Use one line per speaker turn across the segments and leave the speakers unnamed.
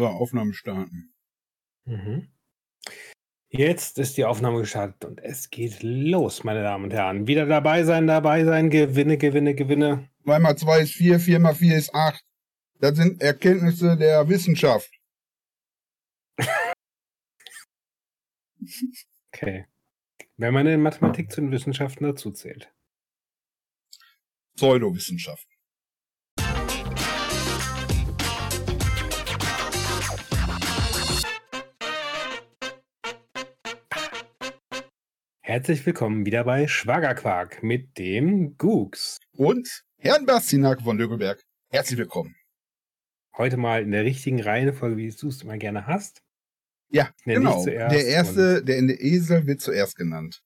So, Aufnahme starten.
Mhm. Jetzt ist die Aufnahme gestartet und es geht los, meine Damen und Herren. Wieder dabei sein, dabei sein, Gewinne, Gewinne, Gewinne.
2 mal 2 ist 4, 4 mal 4 ist 8. Das sind Erkenntnisse der Wissenschaft.
Okay. Wenn man in Mathematik zu den Wissenschaften dazu zählt.
Pseudowissenschaft.
Herzlich willkommen wieder bei Schwagerquark mit dem Gooks.
Und Herrn Bastinak von Dögelberg. Herzlich willkommen.
Heute mal in der richtigen Reihenfolge, wie du es immer gerne hast.
Ja,
Nenn
genau. Der erste, der in der Esel wird zuerst genannt.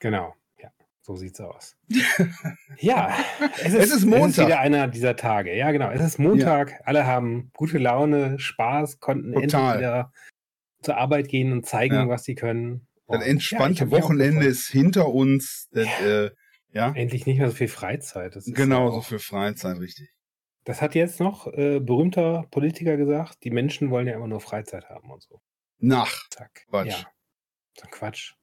Genau, ja, so sieht's aus. ja, es ist,
Es ist Montag.
Es ist wieder einer dieser Tage. Ja, genau. Es ist Montag. Alle haben gute Laune, Spaß, konnten endlich
Total.
wieder zur Arbeit gehen und zeigen,
Ja.
was sie können.
Das entspannte
ja, ich
Wochenende ist hinter uns. Das, äh, ja,
Endlich nicht mehr so viel Freizeit.
Genau
ja
so für Freizeit, richtig.
Das hat jetzt noch äh, berühmter Politiker gesagt, die Menschen wollen ja immer nur Freizeit haben und so.
Nach.
Zack.
Quatsch.
Ja. Quatsch.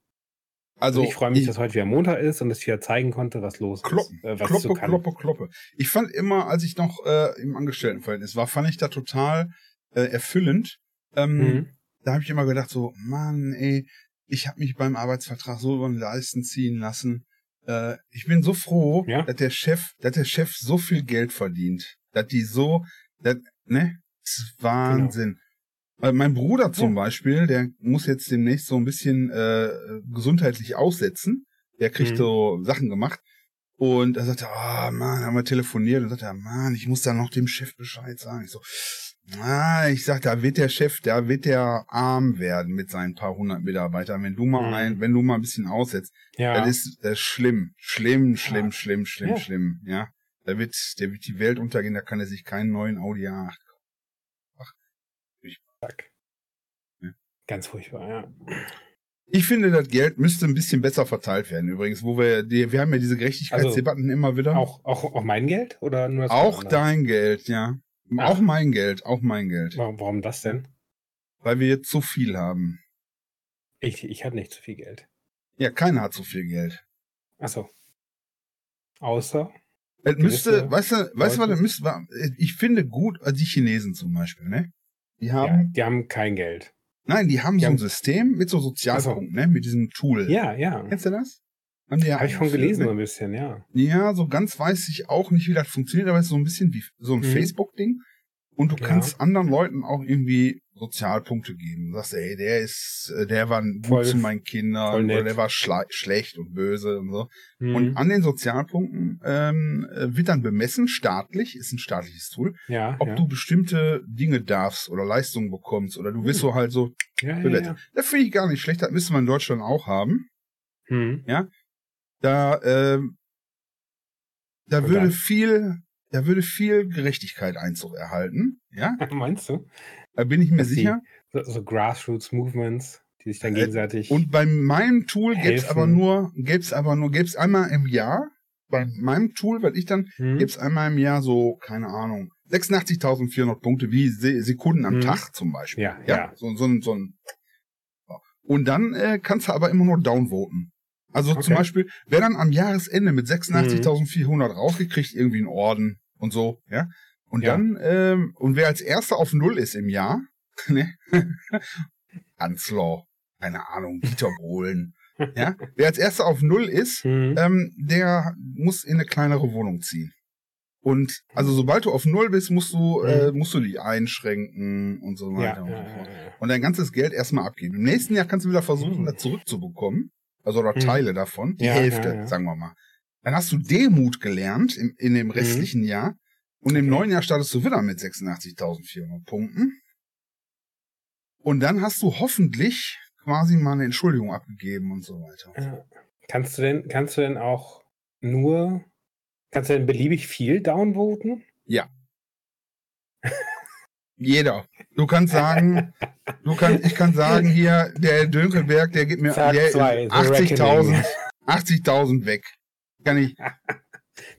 Also,
und ich freue mich, dass heute wieder Montag ist und dass ich wieder zeigen konnte, was los
Klopp,
ist. Äh, was ich so
kloppe,
kann.
kloppe, kloppe. Ich fand immer, als ich noch äh, im Angestelltenverhältnis war, fand ich da total äh, erfüllend. Ähm,
Mhm.
Da habe ich immer gedacht, so, Mann, ey, ich habe mich beim Arbeitsvertrag so über den Leisten ziehen lassen. Äh, ich bin so froh,
Ja.
dass der Chef, dass der Chef so viel Geld verdient. Dass die so, dass, ne? Das ist Wahnsinn. Weil mein Bruder zum
Ja.
Beispiel, der muss jetzt demnächst so ein bisschen äh, gesundheitlich aussetzen. Der kriegt
Mhm.
so Sachen gemacht. Und er sagte, ah, Mann, haben wir telefoniert und sagte, Mann, ich muss da noch dem Chef Bescheid sagen. Ich so, ah, ich sag, da wird der Chef, da wird der arm werden mit seinen paar hundert Mitarbeitern. Wenn du mal
Mhm.
ein, wenn du mal ein bisschen aussetzt,
Ja.
das ist, das schlimm, schlimm, schlimm,
Ja.
schlimm, schlimm,
Ja.
schlimm, ja. Da wird, der wird die Welt untergehen, da kann er sich keinen neuen Audi A8
Zack.
Ja.
Ganz furchtbar, ja.
Ich finde, das Geld müsste ein bisschen besser verteilt werden. Übrigens, wo wir, die, wir haben ja diese Gerechtigkeitsdebatten immer wieder.
Auch, auch, auch mein Geld oder nur das
Auch dein Geld, ja. Auch mein Geld, auch mein Geld.
Warum, warum das denn?
Weil wir jetzt zu viel haben.
Ich, ich hatte nicht zu viel Geld.
Ja, keiner hat so viel Geld.
Achso. Außer?
Es
Gewisse
müsste, weißt du, weißt du, was müsste, ich finde gut, also die Chinesen zum Beispiel, ne? Die
Ja,
haben,
die haben kein Geld.
nein, die haben
die
so ein
haben-
System mit so Sozialpunkten, ne? Mit diesem Tool.
Ja, ja.
Kennst du das? Die ja
Habe ich
eingeführt,
gelesen so
ne?
ein bisschen, ja.
Ja, so ganz weiß ich auch nicht, wie das funktioniert, aber es ist so ein bisschen wie so ein
Mhm.
Facebook-Ding. Und du
Ja.
kannst anderen Leuten auch irgendwie Sozialpunkte geben. Du sagst, ey, der ist, äh, der war gut
Voll-
zu meinen Kindern oder der war schle- schlecht und böse und so.
Mhm.
Und an den Sozialpunkten ähm, äh, wird dann bemessen, staatlich, ist ein staatliches Tool,
ja,
ob
ja.
du bestimmte Dinge darfst oder Leistungen bekommst oder du wirst so halt so
ja, ja,
bewertet.
ja.
Das finde ich gar nicht schlecht, das müsste man in Deutschland auch haben.
Mhm.
Da, ähm, da
Und
würde viel, da würde viel Gerechtigkeit Einzug erhalten. Ja,
Meinst du?
da bin ich mir
Dass die-
sicher.
So, so Grassroots-Movements, die sich dann
Äh,
gegenseitig.
Und bei meinem Tool gäbe es aber nur, gäbe es aber nur, gäbe es einmal im Jahr, bei meinem Tool, weil ich dann,
Mhm.
gäbe es einmal im Jahr so, keine Ahnung, 86.400 Punkte, wie Se Sekunden am
Mhm.
Tag zum Beispiel.
Ja, ja.
So, so, ein- so ein, und dann äh, kannst du aber immer nur downvoten. Also zum
Okay. Mhm.
Beispiel, wer dann am Jahresende mit 86.400 rausgekriegt, irgendwie einen Orden und so, ja. Und
Ja.
dann, ähm, und wer als erster auf Null ist im Jahr, ne? Anslau, keine Ahnung, Dieter Bohlen, ja. Wer als erster auf Null ist,
Mhm.
ähm, der muss in eine kleinere Wohnung ziehen. Und also sobald du auf Null bist, musst du, äh, musst du dich einschränken und so
Mhm. ja,
weiter und
ja,
so
ja.
Und dein ganzes Geld erstmal abgeben. Im nächsten Jahr kannst du wieder versuchen,
Mhm.
das zurückzubekommen. Also oder
Mhm.
Teile davon. Die
Ja,
Hälfte,
ja, ja.
sagen wir mal. Dann hast du Demut gelernt in, in dem restlichen Jahr. Und im
Mhm.
Neuen Jahr startest du wieder mit 86.400 Punkten. Und dann hast du hoffentlich quasi mal eine Entschuldigung abgegeben und so weiter.
Ja. Kannst du denn, kannst du denn auch nur, kannst du denn beliebig viel downvoten?
Jeder. Du kannst sagen, du kannst, ich kann sagen hier, der Dönkelberg, der gibt mir
Zack,
der,
zwei, The
80.000, 80.000 weg. Kann ich,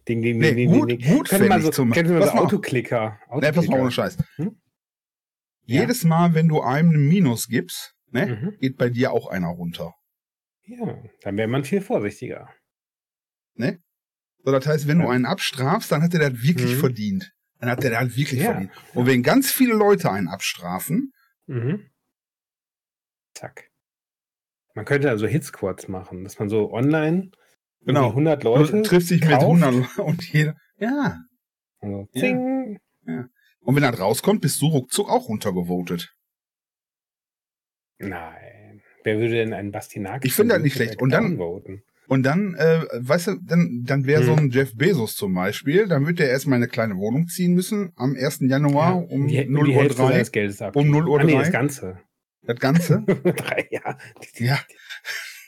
Ding, ding,
Nee,
ding,
gut-
ding, ding.
gut fände
so,
ich zum- Pass
so
auf.
Autoklicker.
ne, pass mal
Autoklicker.
ohne Scheiß.
Hm? Ja.
Jedes Mal, wenn du einem ein Minus gibst, ne,
Mhm.
geht bei dir auch einer runter.
Ja, dann wäre man viel vorsichtiger.
So, das heißt, wenn du
Ja.
einen abstrafst, dann hat er das wirklich
Mhm.
verdient. Dann hat er das wirklich
Ja,
verdient. Und wenn ganz viele Leute einen abstrafen,
Mhm. Zack. Man könnte also Hitsquads machen, dass man so online
Genau.
irgendwie 100 Leute
trifft sich mit
kauft.
100 Leuten und jeder, ja.
Also,
Ja.
zing.
Und wenn das rauskommt, bist du ruckzuck auch runtergevotet.
Nein. Wer würde denn einen Bastinak
Ich finde das nicht schlecht. Und dann-
voten?
Und dann, äh, weißt du, dann, dann wäre so
Hm.
ein Jeff Bezos zum Beispiel, dann wird er erstmal eine kleine Wohnung ziehen müssen am 1. Januar um
die,
0
die
Uhr
Hälfte
3.
seines Geldes ab.
Um 0 Uhr
ah, nee,
drei.
das Ganze.
Das Ganze.
Drei, ja.
ja.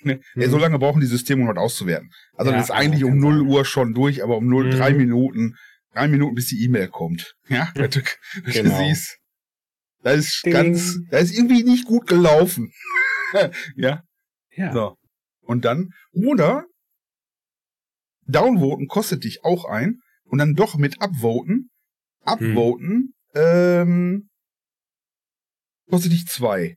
Ne,
Hm.
ja, so lange brauchen die Systeme, um das auszuwerten. Also
Ja,
das ist eigentlich um
kann
0
sein.
Uhr schon durch, aber um 0,
Mhm.
drei Minuten, drei Minuten, bis die E-Mail kommt. Ja, du, dass du
Genau.
siehst. Das ist
Ding.
ganz, das ist irgendwie nicht gut gelaufen. ja,
Ja.
so. Und dann, oder Downvoten kostet dich auch ein und dann doch mit Upvoten. Upvoten, ähm, kostet dich zwei.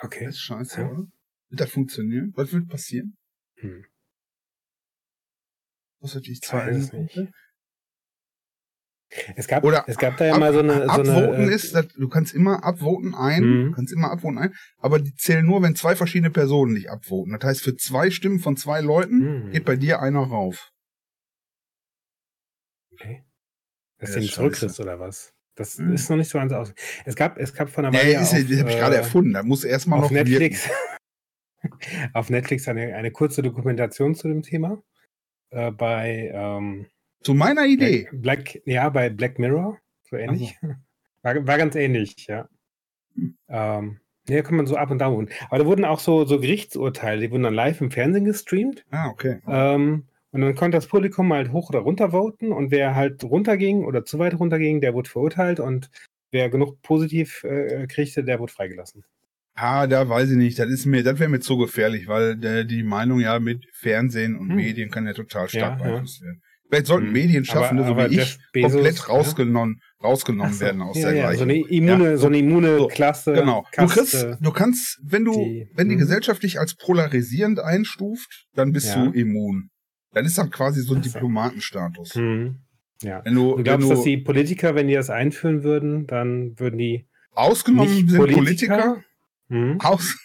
Okay.
Das ist scheiße,
Ja.
oder? Wird das funktionieren? Was wird passieren?
Hm.
Kostet dich
Ich
zwei.
weiß es nicht. Es gab,
Oder
es gab da ja mal so eine, so
Upvoten
eine äh,
ist, dass du kannst immer upvoten ein,
Mhm.
kannst immer upvoten ein, aber die zählen nur, wenn zwei verschiedene Personen nicht upvoten. Das heißt, für zwei Stimmen von zwei Leuten
Hm.
geht bei dir einer rauf.
Okay. Dass
Ja,
du ihn zurückkriegst oder was? Das
Hm.
ist noch nicht so ganz aus. Es gab, es gab von der
Nee,
Weile
ist, ja-
auf,
das habe ich gerade
äh,
erfunden. Da muss erstmal
auf
noch.
Netflix, auf Netflix eine, eine kurze Dokumentation zu dem Thema. Äh, bei ähm,
Zu meiner Idee.
Black, ja, bei Black Mirror, so ähnlich. War, war ganz ähnlich, ja.
Hm.
Ähm, ja, kann man so ab und down. holen. Aber da wurden auch so, so Gerichtsurteile, die wurden dann live im Fernsehen gestreamt.
Ah, okay.
Ähm, und dann konnte das Publikum halt hoch oder runter voten und wer halt runterging oder zu weit runterging, der wurde verurteilt und wer genug positiv äh, kriegte, der wurde freigelassen.
Ah, da weiß ich nicht. Das ist mir, das wäre mir zu gefährlich, weil äh, die Meinung ja mit Fernsehen und
Hm.
Medien kann ja total stark
Ja, ja.
beeinflusst werden. Vielleicht sollten
Hm.
Medien schaffen,
Aber-
so
aber
wie ich,
Jeff Bezos,
komplett
ja.
rausgenommen, rausgenommen
Ach so,
werden aus
ja,
der
ja,
gleichen.
so eine immune,
Ja,
so eine immune
so,
Klasse.
Genau. Du
Kaste.
kriegst, du kannst, wenn du,
die-
wenn die
hm.
Gesellschaft dich als polarisierend einstuft, dann bist
Ja.
du immun. Dann ist dann quasi so ein
Ach so.
Diplomatenstatus.
Hm. Ja.
Wenn du,
Du
wenn
glaubst,
du
dass die Politiker, wenn die das einführen würden, dann würden die
ausgenommen
nicht
sind
Politiker,
Politiker,
Hm.
aus,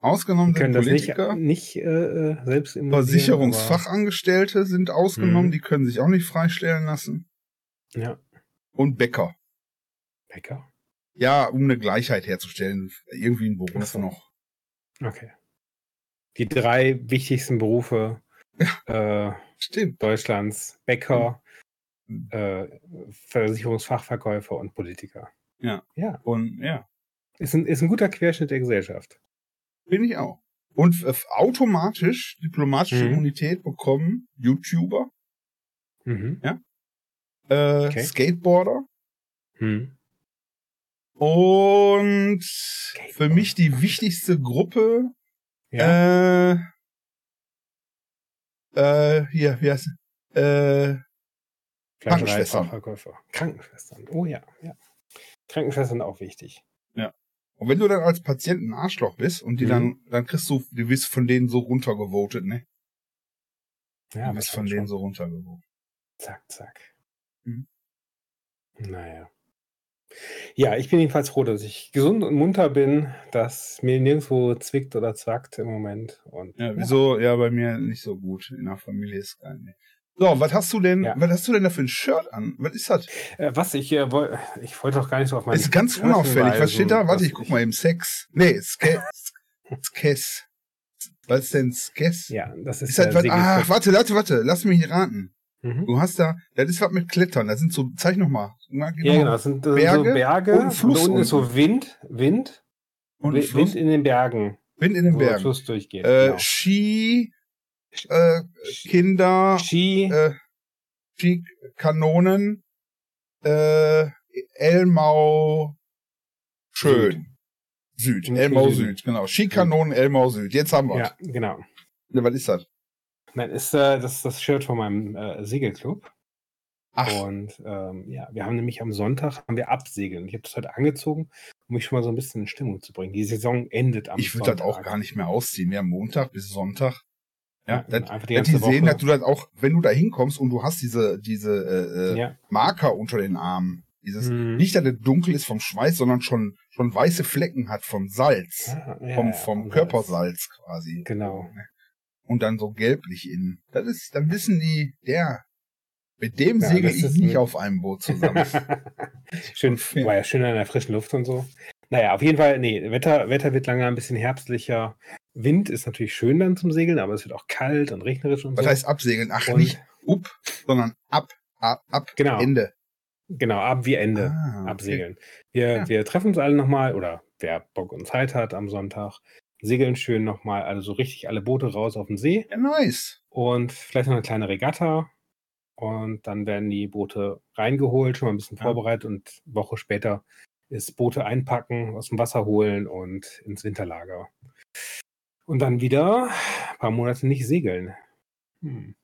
ausgenommen
können
sind
das nicht,
Politiker,
nicht äh, äh, selbst immunisieren,
Versicherungsfachangestellte sind ausgenommen,
Mhm.
die können sich auch nicht freistellen lassen.
Ja,
Und Bäcker.
Bäcker.
Ja, um eine Gleichheit herzustellen, irgendwie ein Beruf
so.
noch.
Okay. Die drei wichtigsten Berufe äh,
Stimmt.
Deutschlands: Bäcker,
Mhm.
äh, Versicherungsfachverkäufer und Politiker.
Ja.
Ja,
Und ja,
ist ein, ist ein guter Querschnitt der Gesellschaft.
Bin ich auch. Und äh, automatisch diplomatische
Mhm.
Immunität bekommen YouTuber,
Mhm.
äh,
Okay.
Skateboarder
Hm.
und für mich die wichtigste Gruppe,
Ja.
äh, äh, hier, wie heißt äh, Krankenschwestern.
Krankenschwestern. Oh ja, ja. Krankenschwestern auch wichtig.
Und wenn du dann als Patient ein Arschloch bist und die
Mhm.
dann, dann kriegst du, du wirst von denen so runtergevotet, ne?
Ja,
du wirst von denen
schon.
so runtergevotet.
Zack, zack.
Mhm.
Naja. Ja, ich bin jedenfalls froh, dass ich gesund und munter bin, dass mir nirgendwo zwickt oder zwackt im Moment. Und
Ja, wieso? Ja, bei mir nicht so gut. In der Familie ist gar nicht. So, was hast du denn,
Ja.
was hast du denn da für ein Shirt an? Was ist das?
Äh, was ich äh, woll, ich wollte doch gar nicht so auf meine
Das ist ganz unauffällig. Was steht da? Warte, ich guck mal eben. Sex. Nee, Skes. Skes. Was ist denn Skes?
Ja, das ist,
Ist das was? Ach, warte, warte, warte. Lass mich raten.
Mhm.
Du hast da, das ist was mit Klettern. Das sind so, zeig noch mal.
Ja, genau. Das sind, das
Berge
so Berge
und Fluss
und unten ist so Wind, Wind,
Und
Wi-
ein Fluss,
Wind in den Bergen,
Wind in den Bergen.
Fluss durchgeht.
Äh,
genau.
Ski, äh, Kinder,
Ski,
äh, Skikanonen, äh, Elmau schön. Süd.
Im
Elmau
Süden.
Süd, genau. Skikanonen Elmau Süd. Jetzt haben wir
ja, genau.
Ne, was ist das?
Nein, ist äh, das ist das Shirt von meinem äh, Segelclub. Ach. Und ähm, ja, wir haben nämlich am Sonntag haben wir Absegeln. Ich habe das heute angezogen, um mich schon mal so ein bisschen in Stimmung zu bringen. Die Saison endet am
Ich würde das auch gar nicht mehr ausziehen. Ja, Montag bis Sonntag. Ja, das,
einfach die
dass die
ganze
sehen,
Woche.
dass du das auch, wenn du da hinkommst und du hast diese, diese äh, äh,
Ja.
Marker unter den Armen. Dieses,
Mhm.
Nicht, dass es dunkel ist vom Schweiß, sondern schon, schon weiße Flecken hat vom Salz.
Ah, ja,
vom
ja,
vom
Salz.
Körpersalz quasi.
Genau.
Und dann so gelblich innen. Das ist, dann wissen die, der, mit dem
Ja,
segel ich nicht auf einem Boot zusammen.
schön, war ja schön an der frischen Luft und so. Naja, auf jeden Fall, nee, Wetter, Wetter wird langsam ein bisschen herbstlicher. Wind ist natürlich schön dann zum Segeln, aber es wird auch kalt und regnerisch und
Was
so.
heißt absegeln? Ach,
Und-
nicht up, sondern ab, ab, ab,
Genau.
Ende.
Genau, ab wie Ende.
Ah, okay.
absegeln. Wir,
Ja.
wir treffen uns alle nochmal, oder wer Bock und Zeit hat am Sonntag, segeln schön nochmal, also so richtig alle Boote raus auf den See
Ja, nice.
und vielleicht noch eine kleine Regatta. Und dann werden die Boote reingeholt, schon mal ein bisschen
Ja.
vorbereitet und Woche später ist Boote einpacken, aus dem Wasser holen und ins Winterlager. Und dann wieder ein paar Monate nicht segeln. Hm.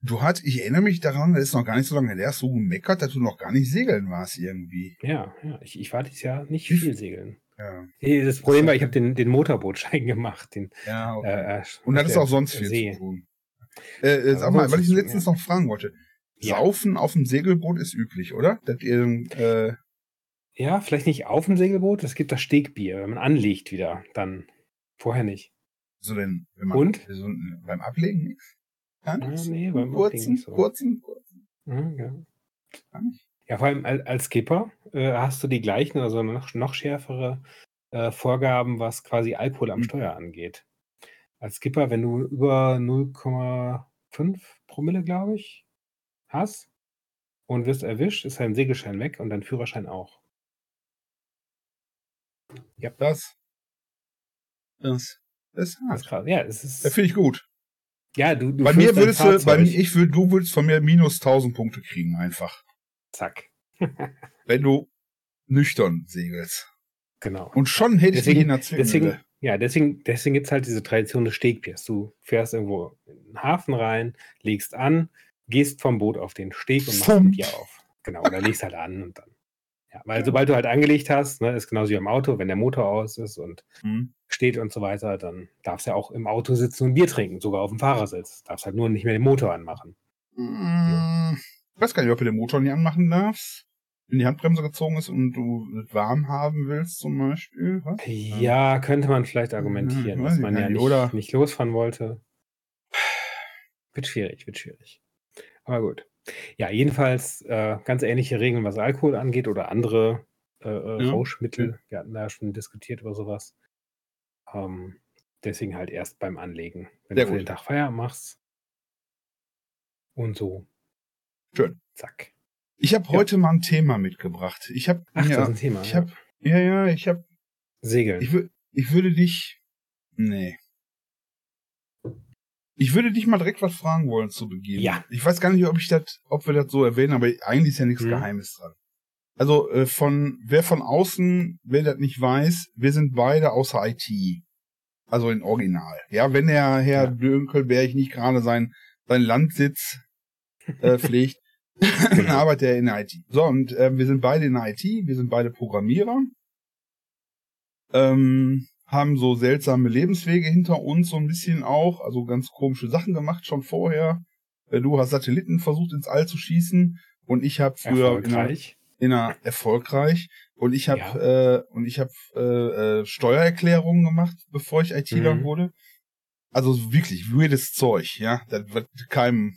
Du hast, ich erinnere mich daran, das ist noch gar nicht so lange her, du gemeckert, dass du noch gar nicht segeln warst irgendwie.
Ja, ja, ich, ich war dieses Jahr nicht viel segeln.
Ja,
Das Problem war, ich habe den, den Motorbootschein gemacht. Den,
ja okay.
äh, äh,
Und hattest
der
auch sonst viel
See.
zu tun. Äh, äh,
Aber
sag mal, weil ich
ist-
letztens noch fragen wollte.
Ja.
Saufen auf dem Segelboot ist üblich, oder? Dass ihr, äh,
Ja, vielleicht nicht auf dem Segelboot. Es gibt das Stegbier, wenn man anlegt wieder. Dann vorher nicht.
so denn, wenn man
Und?
So, beim Ablegen? Gar
Ah,
nichts?
nee, beim Ablegen
kurzen,
nicht so.
kurzen, kurzen,
Ja, ja.
gar nicht.
ja, vor allem als, Skipper äh, hast du die gleichen oder so noch, noch schärfere äh, Vorgaben, was quasi Alkohol am
Mhm.
Steuer angeht. Als Skipper, wenn du über 0,5 Promille, glaube ich, hast und wirst erwischt, ist dein Segelschein weg und dein Führerschein auch.
Das, das, das ist
Das
hart.
ist krass. Ja, es ist.
Das finde ich gut.
ja, du, du
bei mir würdest du, bei mir, ich würde, du würdest von mir minus 1000 Punkte kriegen, einfach.
Zack.
Wenn du nüchtern segelst.
Genau.
Und schon hätte ich dich in der
deswegen, ja, deswegen, deswegen gibt es halt diese Tradition des Stegbiers. Du fährst irgendwo in den Hafen rein, legst an, gehst vom Boot auf den Steg und machst ein Bier auf. Genau, oder legst halt an und dann. Ja, weil sobald du halt angelegt hast, ne, ist genauso wie im Auto, wenn der Motor aus ist und
Hm.
steht und so weiter, dann darfst du ja auch im Auto sitzen und Bier trinken, sogar auf dem Fahrersitz. Darfst halt nur nicht mehr den Motor anmachen.
Mm, Ich weiß gar nicht, ob du den Motor nicht anmachen darfst. Wenn die Handbremse gezogen ist und du es warm haben willst, zum Beispiel. Was?
Ja, könnte man vielleicht argumentieren,
Hm,
dass man ja
nicht, oder?
nicht losfahren wollte. Wird schwierig, wird schwierig. Aber gut. Ja, jedenfalls äh, ganz ähnliche Regeln, was Alkohol angeht oder andere äh, äh,
Ja,
Rauschmittel. Wir hatten da schon diskutiert über sowas. Ähm, deswegen halt erst beim Anlegen, wenn
Sehr
du für
gut.
den Tag Feierabend machst. Und so.
Schön.
Zack.
Ich habe
Ja.
heute mal ein Thema mitgebracht. Ich habe
Ach, das
ja,
ist ein Thema.
ich
ja.
habe ja ja, ich habe
Segeln.
ich, ich würde dich nee. Ich würde dich mal direkt was fragen wollen zu Beginn.
Ja.
Ich weiß gar nicht, ob ich das, ob wir das so erwähnen, aber eigentlich ist ja nichts
Hm.
Geheimes dran. Also äh, von wer von außen, wer das nicht weiß, wir sind beide außer IT. Also in Original. Ja, wenn der Herr
Ja.
Dönkelberg nicht gerade sein sein Landsitz äh, pflegt, dann arbeitet er in der IT. So, und äh, wir sind beide in der IT, wir sind beide Programmierer, ähm, haben so seltsame Lebenswege hinter uns, so ein bisschen auch, also ganz komische Sachen gemacht schon vorher. Äh, du hast Satelliten versucht ins All zu schießen und ich habe früher in einer,
Erfolgreich.
in einer erfolgreich und ich habe äh, und ich habe äh, äh, Steuererklärungen gemacht, bevor ich ITler
Mhm.
wurde. Also wirklich weirdes Zeug, ja, das was keinem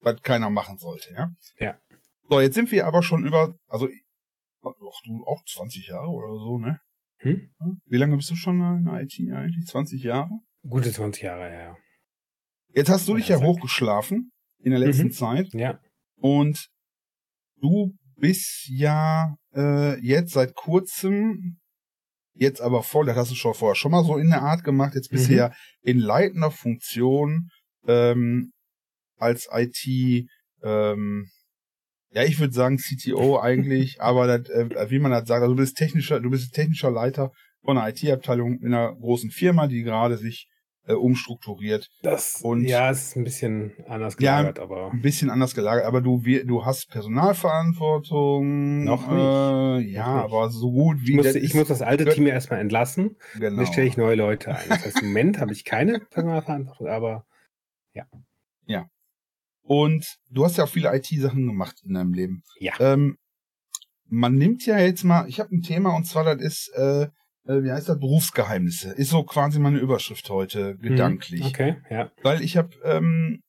was keiner machen sollte, ja.
Ja.
So, jetzt sind wir aber schon über, also ach, du auch 20 Jahre oder so, ne?
Hm?
Wie lange bist du schon in der IT eigentlich? 20 Jahre?
Gute 20 Jahre, ja.
Jetzt hast du dich ja
Ja,
hochgeschlafen in der letzten
Mhm.
Zeit
Ja.
und du bist ja äh, jetzt seit kurzem, jetzt aber voll, das hast du schon vorher schon mal so in der Art gemacht, jetzt bist du
Mhm.
ja in leitender Funktion ähm, als IT, ähm, ja, ich würde sagen CTO eigentlich, aber das, äh, wie man das sagt, also du bist technischer, du bist technischer Leiter von einer IT-Abteilung in einer großen Firma, die gerade sich äh, umstrukturiert.
Das,
Und-
ja, es ist ein bisschen anders
Ja,
gelagert, aber
Ein bisschen anders gelagert, aber du, wir- du hast Personalverantwortung.
Noch
Äh,
nicht.
ja,
Noch nicht.
aber so gut wie
ich muss,
das
ich muss das alte Team ja erstmal entlassen.
genau.
Dann stelle ich neue Leute ein. Das heißt, im Moment habe ich keine Personalverantwortung, aber
Und du hast ja auch viele IT-Sachen gemacht in deinem Leben.
ja.
Ähm, man nimmt ja jetzt mal, ich habe ein Thema und zwar das ist, äh, äh, wie heißt das, Berufsgeheimnisse. Ist so quasi meine Überschrift heute, gedanklich.
Hm, Okay, ja.
Weil ich habe, ähm,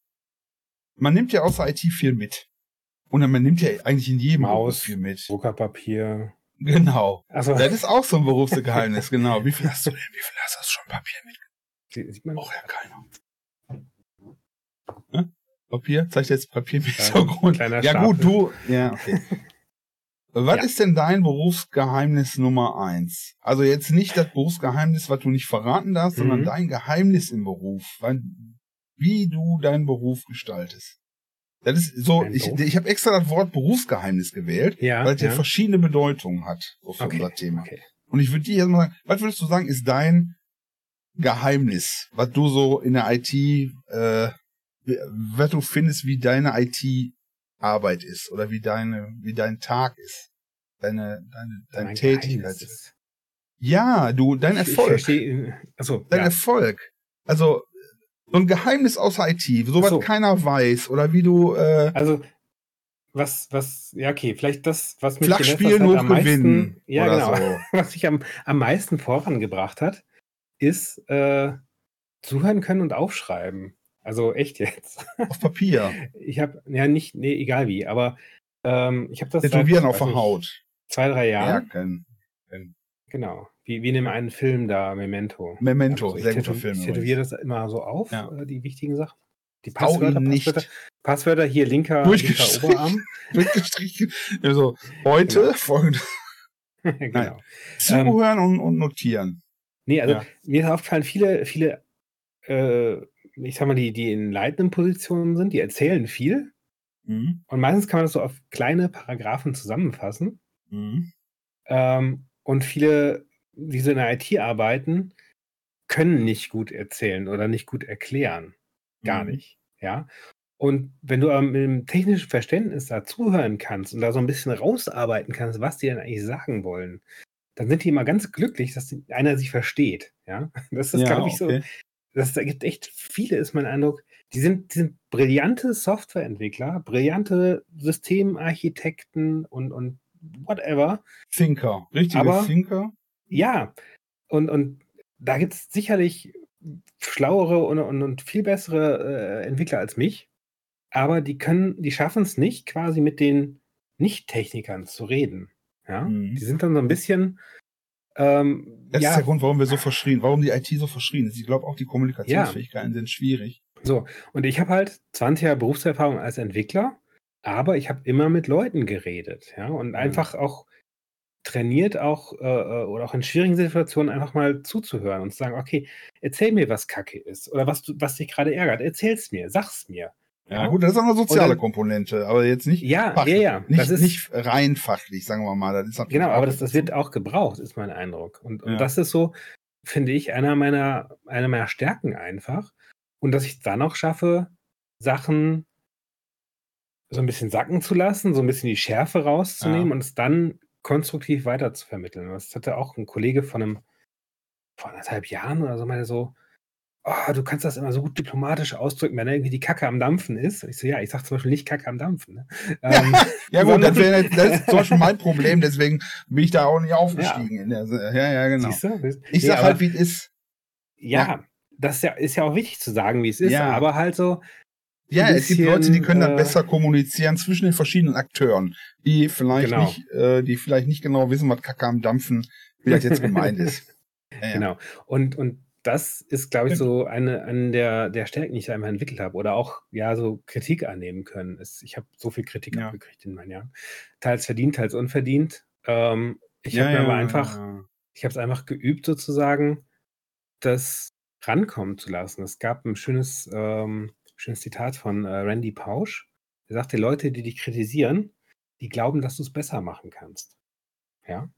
man nimmt ja aus der IT viel mit. Und dann, man nimmt ja eigentlich in jedem
Maus.
viel mit.
Druckerpapier.
Genau.
Also,
Das ist auch so ein Berufsgeheimnis, genau. Wie viel hast du denn? Wie viel hast du schon Papier mit?
sieht man?
Braucht ja keiner. Papier? Zeigt jetzt Papier im
Ja,
Hintergrund. Ja gut, du. Ja, okay. Was
Ja.
ist denn dein Berufsgeheimnis Nummer eins? Also jetzt nicht das Berufsgeheimnis, was du nicht verraten darfst, sondern
Mhm.
dein Geheimnis im Beruf. Wie du deinen Beruf gestaltest. Das ist so,
Ein
ich, ich habe extra das Wort Berufsgeheimnis gewählt,
Ja,
weil es ja
ja.
verschiedene Bedeutungen hat so für
Okay,
unser Thema.
okay.
Und ich würde dir jetzt mal sagen, was würdest du sagen, ist dein Geheimnis, was du so in der IT, äh, was du findest, wie deine IT-Arbeit ist oder wie deine, wie dein Tag ist, deine, deine, deine
Mein
Tätigkeit.
Ist-
Ja, du, dein Erfolg,
Ich verstehe, also,
dein
ja.
Erfolg. Also so ein Geheimnis aus der IT, so was
Ach so.
keiner weiß oder wie du äh,
Also, was, was, ja, okay, vielleicht das, was mich in
flach
letzter
spielen
Zeit
nur
am
gewinnen
meisten, ja,
oder
genau,
so.
was mich am, am meisten vorangebracht hat, ist äh, zuhören können und aufschreiben. Also echt jetzt.
Auf Papier,
Ich habe, ja, nicht, nee, egal wie, aber ähm, ich habe das
tätowieren auf der Haut.
zwei, drei Jahren.
Merken.
Genau. Wie, wie in einen Film da, Memento.
Memento,
Also ich
sehr guter Film.
Ich tätowiere das immer so auf,
Ja.
äh, die wichtigen Sachen. Die Passwörter,
nicht.
Passwörter, Passwörter hier linker, linker. Oberarm.
durchgestrichen. Also heute
Genau.
folgende
genau.
zuhören und, und notieren.
Nee, also
Ja.
mir ist aufgefallen, viele, viele, äh, ich sag mal, die, die in leitenden Positionen sind, die erzählen viel.
Mhm.
Und meistens kann man das so auf kleine Paragraphen zusammenfassen.
Mhm.
Ähm, und viele, die so in der IT arbeiten, können nicht gut erzählen oder nicht gut erklären. Gar
Mhm.
nicht. Ja. Und wenn du aber mit dem technischen Verständnis da zuhören kannst und da so ein bisschen rausarbeiten kannst, was die denn eigentlich sagen wollen, dann sind die immer ganz glücklich, dass einer sich versteht. Ja. Das ist,
Ja,
glaube ich, so. Das da gibt echt viele, ist mein Eindruck. Die sind, die sind brillante Softwareentwickler, brillante Systemarchitekten und, und whatever.
Thinker, richtige
Aber-
Thinker.
Ja, und, und da gibt es sicherlich schlauere und, und, und viel bessere äh, Entwickler als mich. Aber die können, die schaffen es nicht, quasi mit den Nicht-Technikern zu reden. Ja,
Mhm.
die sind dann so ein bisschen. Ähm,
Das ist
ja,
der Grund, warum wir so verschrien, warum die IT so verschrien ist. Ich glaube auch die Kommunikationsfähigkeiten sind schwierig.
so. Und ich habe halt 20 Jahre Berufserfahrung als Entwickler, aber ich habe immer mit Leuten geredet. Ja, und
Mhm.
einfach auch trainiert, auch äh, äh, oder auch in schwierigen Situationen einfach mal zuzuhören und zu sagen, okay, erzähl mir, was Kacke ist oder was, du, was dich gerade ärgert. Erzähl's mir, sag's mir.
Ja, gut, das ist auch eine soziale
dann-
Komponente, aber jetzt nicht
Ja,
fachlich.
ja, ja.
Nicht,
das ist,
nicht rein fachlich, sagen wir mal. Das ist natürlich
Genau, aber das, das wird auch gebraucht, ist mein Eindruck. Und, und
Ja.
das ist so, finde ich, einer meiner, einer meiner Stärken einfach. Und dass ich dann auch schaffe, Sachen so ein bisschen sacken zu lassen, so ein bisschen die Schärfe rauszunehmen
Ja.
und es dann konstruktiv weiter zu vermitteln. Das hatte auch ein Kollege von einem, vor anderthalb Jahren oder so, meinte so, oh, du kannst das immer so gut diplomatisch ausdrücken, wenn irgendwie die Kacke am Dampfen ist. Ich so, ja, ich sag zum Beispiel nicht Kacke am Dampfen. Ne? Ähm,
Ja gut, das, wär, das ist zum Beispiel mein Problem, deswegen bin ich da auch nicht aufgestiegen. Der, ja, ja, genau.
Siehst du?
Ich
Nee,
sag
aber-
halt, wie es ist.
Ja,
Ja.
das ist ja, ist ja auch wichtig zu sagen, wie es ist,
Ja.
aber halt so,
Ja,
ein
es gibt
bisschen,
Leute, die können dann
äh,
besser kommunizieren zwischen den verschiedenen Akteuren, die vielleicht
Genau.
nicht, äh, die vielleicht nicht genau wissen, was Kacke am Dampfen, wie das jetzt gemeint ist. Ja, ja.
genau. Und, und das ist, glaube ich, so eine, eine der, der Stärken, die ich einmal entwickelt habe. Oder auch, ja, so Kritik annehmen können. Es, ich habe so viel Kritik
Ja.
abgekriegt in meinen Jahren. Teils verdient, teils unverdient. Ähm, ich
Ja,
habe
ja,
aber einfach, ich habe es einfach geübt, sozusagen, das rankommen zu lassen. Es gab ein schönes, ähm, schönes Zitat von äh, Randy Pausch. Er sagte, Leute, die dich kritisieren, die glauben, dass du es besser machen kannst. Ja?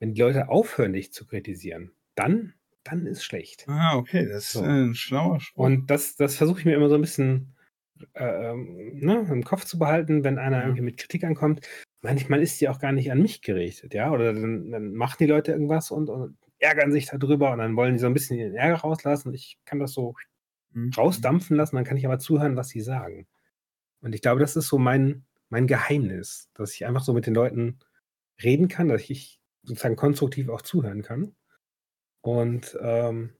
Wenn die Leute aufhören, dich zu kritisieren, dann dann ist schlecht.
Ah, okay, das ist
So.
ein schlauer Spruch.
Und das, das versuche ich mir immer so ein bisschen äh, ähm, ne, im Kopf zu behalten, wenn einer
Ja.
irgendwie mit Kritik ankommt. Manchmal ist die auch gar nicht an mich gerichtet, ja. Oder dann, dann machen die Leute irgendwas und, und ärgern sich darüber und dann wollen die so ein bisschen ihren Ärger rauslassen. Ich kann das so
Hm.
rausdampfen lassen, dann kann ich aber zuhören, was sie sagen. Und ich glaube, das ist so mein, mein Geheimnis, dass ich einfach so mit den Leuten reden kann, dass ich sozusagen konstruktiv auch zuhören kann und ähm,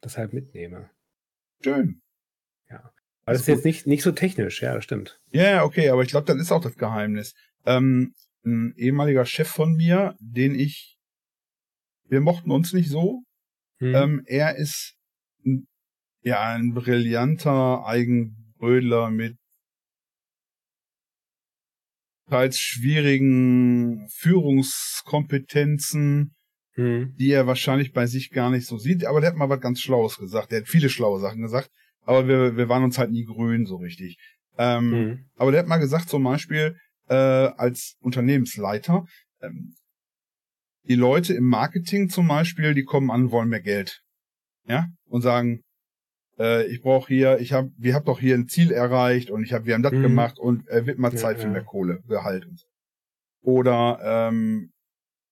das halt mitnehme.
Schön.
Aber
Ist
das ist jetzt nicht, nicht so technisch, ja, das stimmt.
Ja, ja, okay, aber ich glaube, das ist auch das Geheimnis. Ähm, ein ehemaliger Chef von mir, den ich, wir mochten uns nicht so.
Hm.
Ähm, er ist ein, ja ein brillanter Eigenbrödler mit teils schwierigen Führungskompetenzen,
Hm.
die er wahrscheinlich bei sich gar nicht so sieht. Aber der hat mal was ganz Schlaues gesagt. Der hat viele schlaue Sachen gesagt. Aber wir, wir waren uns halt nie grün so richtig. Ähm,
Hm.
aber der hat mal gesagt, zum Beispiel äh, als Unternehmensleiter, ähm, die Leute im Marketing zum Beispiel, die kommen an, wollen mehr Geld, ja, und sagen, äh, ich brauche hier, ich habe, wir haben doch hier ein Ziel erreicht und ich habe, wir haben das
Mhm.
gemacht und äh, wird mal
Ja,
Zeit für
ja.
mehr Kohle, Gehalt und so. Oder ähm,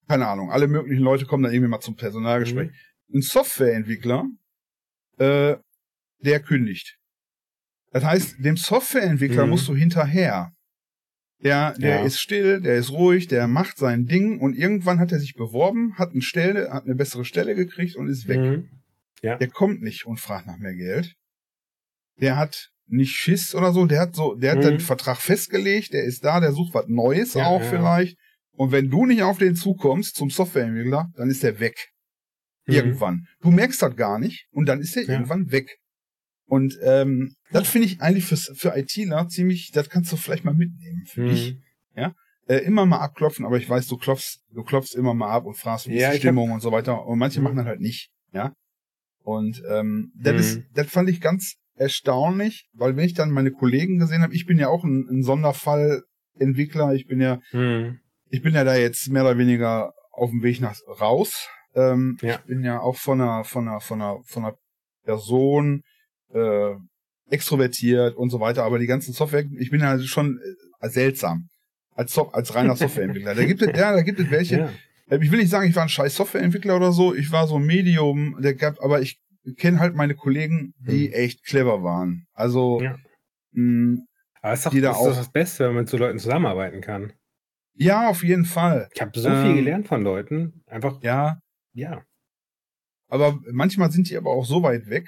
keine Ahnung, alle möglichen Leute kommen dann irgendwie mal zum Personalgespräch.
Mhm.
Ein Softwareentwickler, äh, der kündigt. Das heißt, dem Softwareentwickler
Mhm.
musst du hinterher. Der, der
Ja.
ist still, der ist ruhig, der macht sein Ding und irgendwann hat er sich beworben, hat eine Stelle, hat eine bessere Stelle gekriegt und ist weg.
Hm.
Der kommt nicht und fragt nach mehr Geld. Der hat nicht Schiss oder so, der hat so, der hat
Mhm.
den Vertrag festgelegt, der ist da, der sucht was Neues
Ja,
auch
ja.
vielleicht. Und wenn du nicht auf den zukommst zum Softwareentwickler, dann ist der weg.
Mhm.
Irgendwann. Du merkst das gar nicht und dann ist er
Ja.
irgendwann weg. Und ähm, das finde ich eigentlich fürs, für ITler ziemlich, das kannst du vielleicht mal mitnehmen für
Hm.
dich. Äh, immer mal abklopfen, aber ich weiß, du klopfst, du klopfst immer mal ab und fragst, wie
Ja,
ist die
ich hab-
Stimmung und so weiter. Und manche
Mhm.
machen das halt nicht, ja. Und ähm, das
Mhm.
ist, das fand ich ganz erstaunlich, weil wenn ich dann meine Kollegen gesehen habe, ich bin ja auch ein, ein Sonderfallentwickler, ich bin ja,
Hm.
Ich bin ja da jetzt mehr oder weniger auf dem Weg nach raus. Ähm,
Ja.
Ich bin ja auch von einer, von einer, von einer, von einer Person äh, extrovertiert und so weiter, aber die ganzen Software, ich bin ja schon äh, seltsam. Als, Sof als reiner Softwareentwickler. Da gibt es, ja, da gibt es welche.
Ja.
Äh, Ich will nicht sagen, ich war ein scheiß Softwareentwickler oder so. Ich war so ein Medium, der gab, aber ich kenne halt meine Kollegen, die
Hm.
echt clever waren. Also,
Ja.
mh,
Aber ist doch,
Die da
ist
auch-
das Beste, wenn man mit so Leuten zusammenarbeiten kann.
Ja, auf jeden Fall.
Ich habe so
Ähm,
viel gelernt von Leuten. Einfach,
Ja,
ja.
aber manchmal sind die aber auch so weit weg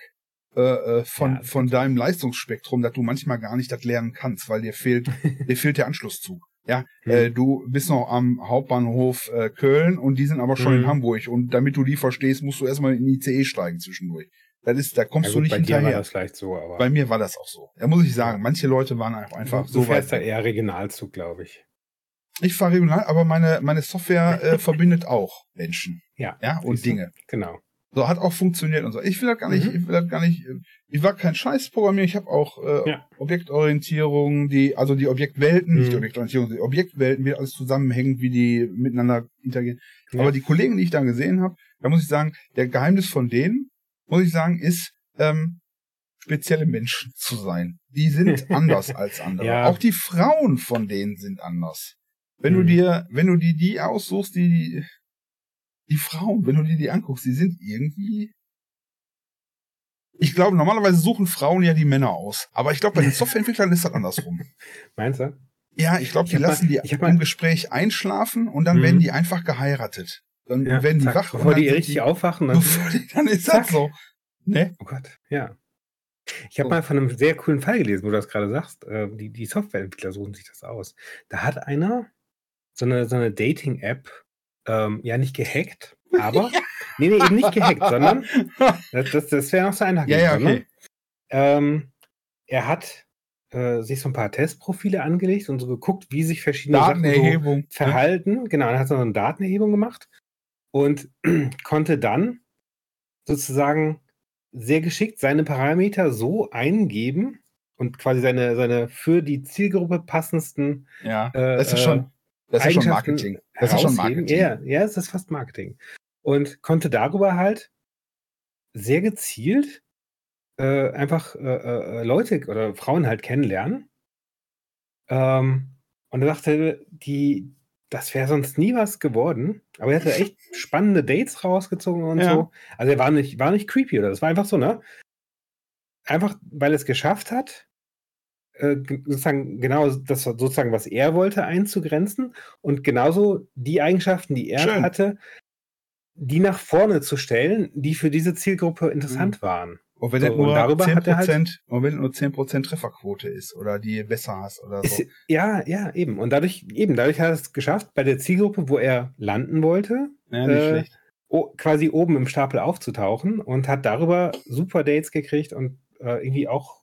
äh, äh, von,
Ja,
von deinem Leistungsspektrum, dass du manchmal gar nicht das lernen kannst, weil dir fehlt, dir fehlt der Anschlusszug. Ja,
Hm.
äh, du bist noch am Hauptbahnhof äh, Köln und die sind aber schon in
Mhm.
Hamburg. Und damit du die verstehst, musst du erstmal in die ICE steigen zwischendurch. Das ist, da
Ja,
kommst du
gut,
nicht
bei dir war
hinterher.
das vielleicht so, aber
Bei mir war das auch so. Da muss ich sagen, manche Leute waren einfach, einfach
du
so
fährst
weit.
da eher Regionalzug, glaube ich.
Ich fahre regional, aber meine, meine Software äh, verbindet auch Menschen.
Ja.
Ja, und? Dinge.
Genau.
So, hat auch funktioniert und so. Ich will das gar nicht,
Mhm.
ich will das gar nicht, ich war kein Scheißprogrammierer, ich habe auch äh,
Ja.
Objektorientierung, die, also die Objektwelten, nicht die
Mhm.
Objektorientierung, die Objektwelten, wie alles zusammenhängt, wie die miteinander interagieren.
Ja.
Aber die Kollegen, die ich da gesehen habe, da muss ich sagen, der Geheimnis von denen, muss ich sagen, ist, ähm, spezielle Menschen zu sein. Die sind anders als andere.
Ja.
Auch die Frauen von denen sind anders. Wenn du
Mhm.
dir, wenn du dir die aussuchst, die, die Frauen, wenn du dir die anguckst, die sind irgendwie. Ich glaube, normalerweise suchen Frauen ja die Männer aus. Aber ich glaube, bei den Softwareentwicklern ist das andersrum.
Meinst du?
Ja, ich glaube,
Ich
die
mal-
lassen die
ich hab mal-
im Gespräch einschlafen und dann
Mhm.
werden die einfach geheiratet. Dann
Ja,
werden die
zack,
wach
bevor die richtig
die,
aufwachen. Dann,
bevor die, dann ist
Zack.
das so. Ne?
oh Gott, ja. Ich habe
So.
mal von einem sehr coolen Fall gelesen, wo du das gerade sagst. Äh, die, die Softwareentwickler suchen sich das aus. Da hat einer so eine, so eine Dating-App, ähm, ja nicht gehackt, aber, nee, nee, eben nicht gehackt, sondern, das, das, das wäre noch so einfach
Ja, ja,
gewesen,
okay.
ähm, er hat äh, sich so ein paar Testprofile angelegt und so geguckt, wie sich verschiedene Sachen so
Datenerhebung. ne?
Verhalten, genau, er hat so eine Datenerhebung gemacht und konnte dann sozusagen sehr geschickt seine Parameter so eingeben und quasi seine, seine für die Zielgruppe passendsten
Ja,
äh,
das ist ja schon, das ist schon Marketing. Das ist ja schon. Marketing.
Ja, ja, es ist fast Marketing. Und konnte darüber halt sehr gezielt äh, einfach äh, äh, Leute oder Frauen halt kennenlernen. Ähm, und er sagte, die, das wäre sonst nie was geworden. Aber er hatte echt spannende Dates rausgezogen und
Ja.
so. Also er war nicht, war nicht creepy oder das war einfach so, ne? Einfach, weil er es geschafft hat, äh, ge- sozusagen genau das sozusagen, was er wollte, einzugrenzen und genauso die Eigenschaften, die er
Schön.
hatte, die nach vorne zu stellen, die für diese Zielgruppe interessant waren.
Und wenn
So,
das
und
nur
darüber hat er
10%,
halt-
und wenn nur 10% Trefferquote ist oder die besser hast oder so.
Ist, ja, ja, eben. Und dadurch, eben, dadurch hat er es geschafft, bei der Zielgruppe, wo er landen wollte,
Ja,
äh, quasi oben im Stapel aufzutauchen und hat darüber super Dates gekriegt und äh, irgendwie auch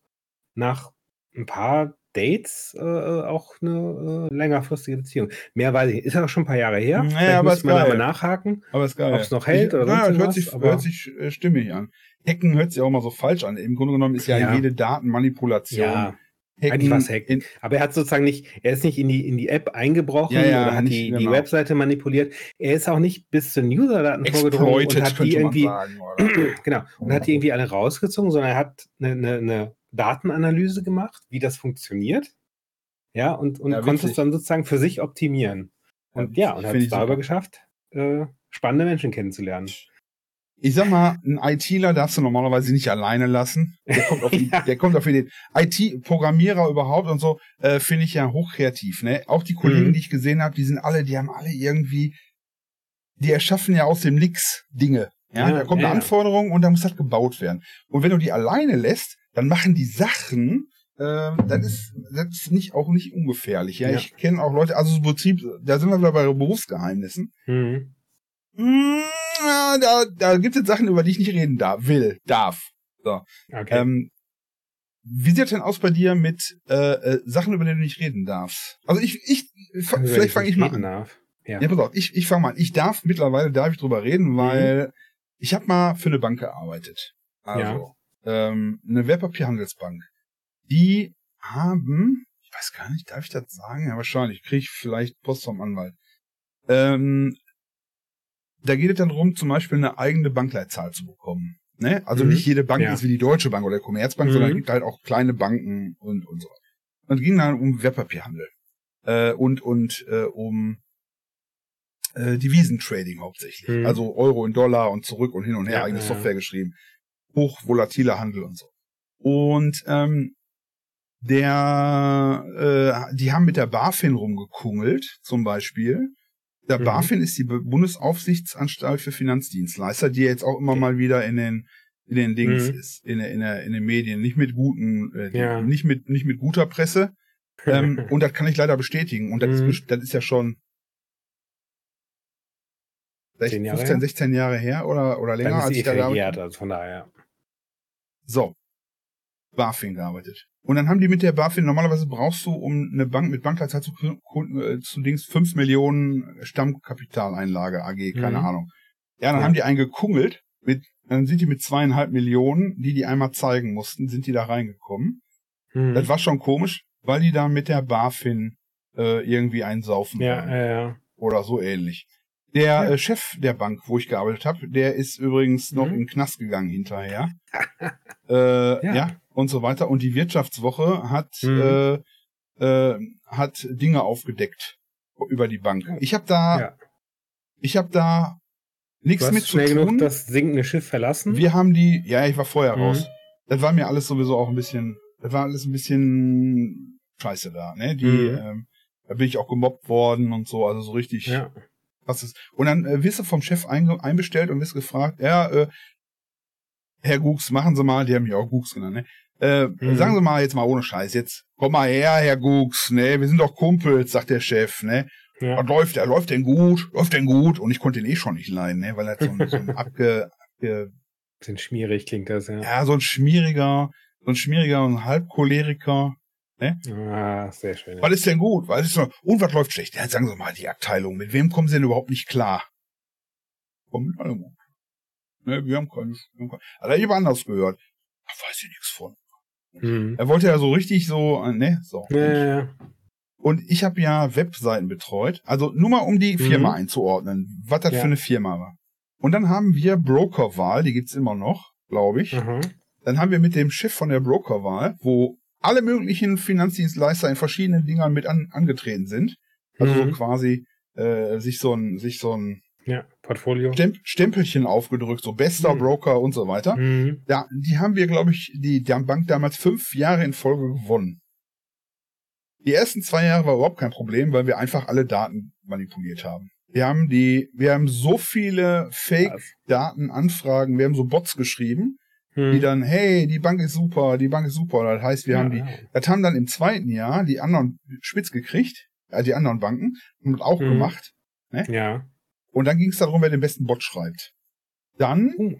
nach ein paar Dates äh, auch eine äh, längerfristige Beziehung. Mehr weiß ich, ist ja auch schon ein paar Jahre her.
Ja,
Vielleicht
aber ist
man mal nachhaken.
Geil.
ob's noch hält
ich,
oder
ja,
sonst
hört sich,
aber-
hört sich äh, stimmig an. Hacken hört sich auch mal so falsch an. Im Grunde genommen ist ja,
Ja.
jede Datenmanipulation.
Ja,
Hacken
eigentlich was hacken. Aber er hat sozusagen nicht, er ist nicht in die, in die App eingebrochen
Ja, ja,
oder hat
nicht,
die, die
genau.
Webseite manipuliert. Er ist auch nicht bis zu den Userdaten vorgedrungen und hat die irgendwie,
sagen.
Genau, und hat die irgendwie alle rausgezogen, sondern er hat eine, eine, eine Datenanalyse gemacht, wie das funktioniert. Ja, und, und
Ja,
konnte es dann sozusagen für sich optimieren. Und
Ja,
ja, und hat es darüber
super.
geschafft, äh, spannende Menschen kennenzulernen.
Ich sag mal, ein ITler darfst du normalerweise nicht alleine lassen. Der kommt auf,
Ja.
der kommt auf Ideen. IT-Programmierer überhaupt und so, äh, finde ich ja hochkreativ. Ne? Auch die Kollegen,
Mhm.
die ich gesehen habe, die sind alle, die haben alle irgendwie, die erschaffen ja aus dem Nix Dinge. Ja,
Ja,
da kommt
ja,
eine. Anforderung und da muss das gebaut werden. Und wenn du die alleine lässt, dann machen die Sachen, äh, das ist, das ist nicht, auch nicht ungefährlich. Ja,
Ja.
ich kenne auch Leute, also so Betrieb, da sind wir wieder bei Berufsgeheimnissen.
Mhm.
Hm, ja, da, da gibt es Sachen, über die ich nicht reden darf, will, darf.
Okay.
Ähm, wie sieht denn aus bei dir mit äh, äh, Sachen, über die du nicht reden darfst? Also ich, ich,
Also,
vielleicht fange ich mal an.
darf. Ja.
Ja, pass auf, ich, ich fange mal an. Ich darf mittlerweile darf ich drüber
Mhm.
reden, weil ich habe mal für eine Bank gearbeitet. Also ähm, eine Wertpapierhandelsbank. Die haben, ich weiß gar nicht, darf ich das sagen? Ja, wahrscheinlich. Kriege ich vielleicht Post vom Anwalt. Ähm, da geht es dann darum, zum Beispiel eine eigene Bankleitzahl zu bekommen. Ne? Also
Mhm.
nicht jede Bank
Ja.
ist wie die Deutsche Bank oder die Commerzbank,
Mhm.
sondern es gibt halt auch kleine Banken und, und so. Und es ging dann um Wertpapierhandel. Äh, und, und äh, um äh, Devisentrading hauptsächlich.
Mhm.
Also Euro in Dollar und zurück und hin und her,
Ja,
eigene Software geschrieben. Hochvolatiler Handel und so. Und ähm, der, äh, die haben mit der BaFin rumgekungelt, zum Beispiel. Der
Mhm.
BaFin ist die Bundesaufsichtsanstalt für Finanzdienstleister, die jetzt auch immer mal wieder in den in den Dings
Mhm.
ist, in, der, in, der, in den Medien, nicht mit guten, äh,
Ja.
nicht mit nicht mit guter Presse. ähm, und das kann ich leider bestätigen. Und das,
Mhm.
ist, das ist ja schon vielleicht
Zehn Jahre
15,
her?
16 Jahre her oder, oder länger, als ich da gearbeitet
verjährt, also von daher.
So. BaFin gearbeitet. Und dann haben die mit der BaFin, normalerweise brauchst du, um eine Bank mit Bankleitzahl zu, äh, zu Dings 5 Millionen Stammkapitaleinlage AG, keine
Mhm.
Ahnung. Ja, dann
Ja.
haben die einen gekungelt, mit, dann sind die mit zweieinhalb Millionen, die die einmal zeigen mussten, sind die da reingekommen.
Mhm.
Das war schon komisch, weil die da mit der BaFin äh, irgendwie einsaufen
ja, ja, ja.
oder so ähnlich. Der äh, Chef der Bank, wo ich gearbeitet habe, der ist übrigens noch
Mhm.
in den Knast gegangen hinterher. äh, ja.
Ja.
und so weiter. Und die Wirtschaftswoche hat
Mhm.
äh, äh, hat Dinge aufgedeckt über die Bank. Ich habe da,
ja.
ich habe da nichts mit zu
schnell genug
tun.
das sinkende Schiff verlassen.
Wir haben die, ja, ich war vorher
Mhm.
raus. Das war mir alles sowieso auch ein bisschen, das war alles ein bisschen scheiße da, ne? Die,
Mhm.
ähm, da bin ich auch gemobbt worden und so, also so richtig
ja.
Was ist. Und dann äh, wirst du vom Chef einge einbestellt und wirst gefragt, ja, äh, Herr Gux, machen Sie mal, die haben mich auch Gux genannt, ne? Äh,
Mhm.
Sagen Sie mal jetzt mal ohne Scheiß, jetzt komm mal her, Herr Gux, ne? Wir sind doch Kumpels, sagt der Chef, ne?
ja.
Was läuft der? Läuft denn gut? Läuft denn gut? Und ich konnte ihn eh schon nicht leiden, ne? Weil er so ein, so ein abge, abge,
Bisschen schmierig klingt das, ja.
ja, so ein schmieriger, so ein schmieriger und Halbcholeriker.
Ah, sehr schön. Ja.
Was ist denn gut? Was ist denn, und was läuft schlecht? Ja, sagen Sie mal, die Abteilung. Mit wem kommen Sie denn überhaupt nicht klar? Komm mit allem. Ne, wir haben keine. Also ich habe anders gehört. Da weiß ich nichts von.
Mhm.
Er wollte ja so richtig so, äh, ne, so.
Ja.
Und ich habe ja Webseiten betreut. Also nur mal, um die Firma
Mhm.
einzuordnen, was das für eine Firma war. Und dann haben wir Brokerwahl, die gibt's immer noch. glaube ich.
Mhm.
Dann haben wir mit dem Chef von der Brokerwahl, wo alle möglichen Finanzdienstleister in verschiedenen Dingern mit an, angetreten sind. Also so
Mhm.
quasi äh, sich so ein sich so ein
Ja, Portfolio.
Stemp Stempelchen aufgedrückt, so bester
Mhm.
Broker und so weiter.
Mhm.
Ja, die haben wir, glaube ich, die, die Bank damals fünf Jahre in Folge gewonnen. Die ersten zwei Jahre war überhaupt kein Problem, weil wir einfach alle Daten manipuliert haben. Wir haben die, wir haben so viele Fake-Datenanfragen, wir haben so Bots geschrieben,
Mhm.
die dann, hey, die Bank ist super, die Bank ist super. Das heißt, wir
ja,
haben die,
ja.
das haben dann im zweiten Jahr die anderen spitz gekriegt, äh, die anderen Banken, und auch
Mhm.
gemacht.
Ja.
Und dann ging es darum, wer den besten Bot schreibt. Dann
Uh.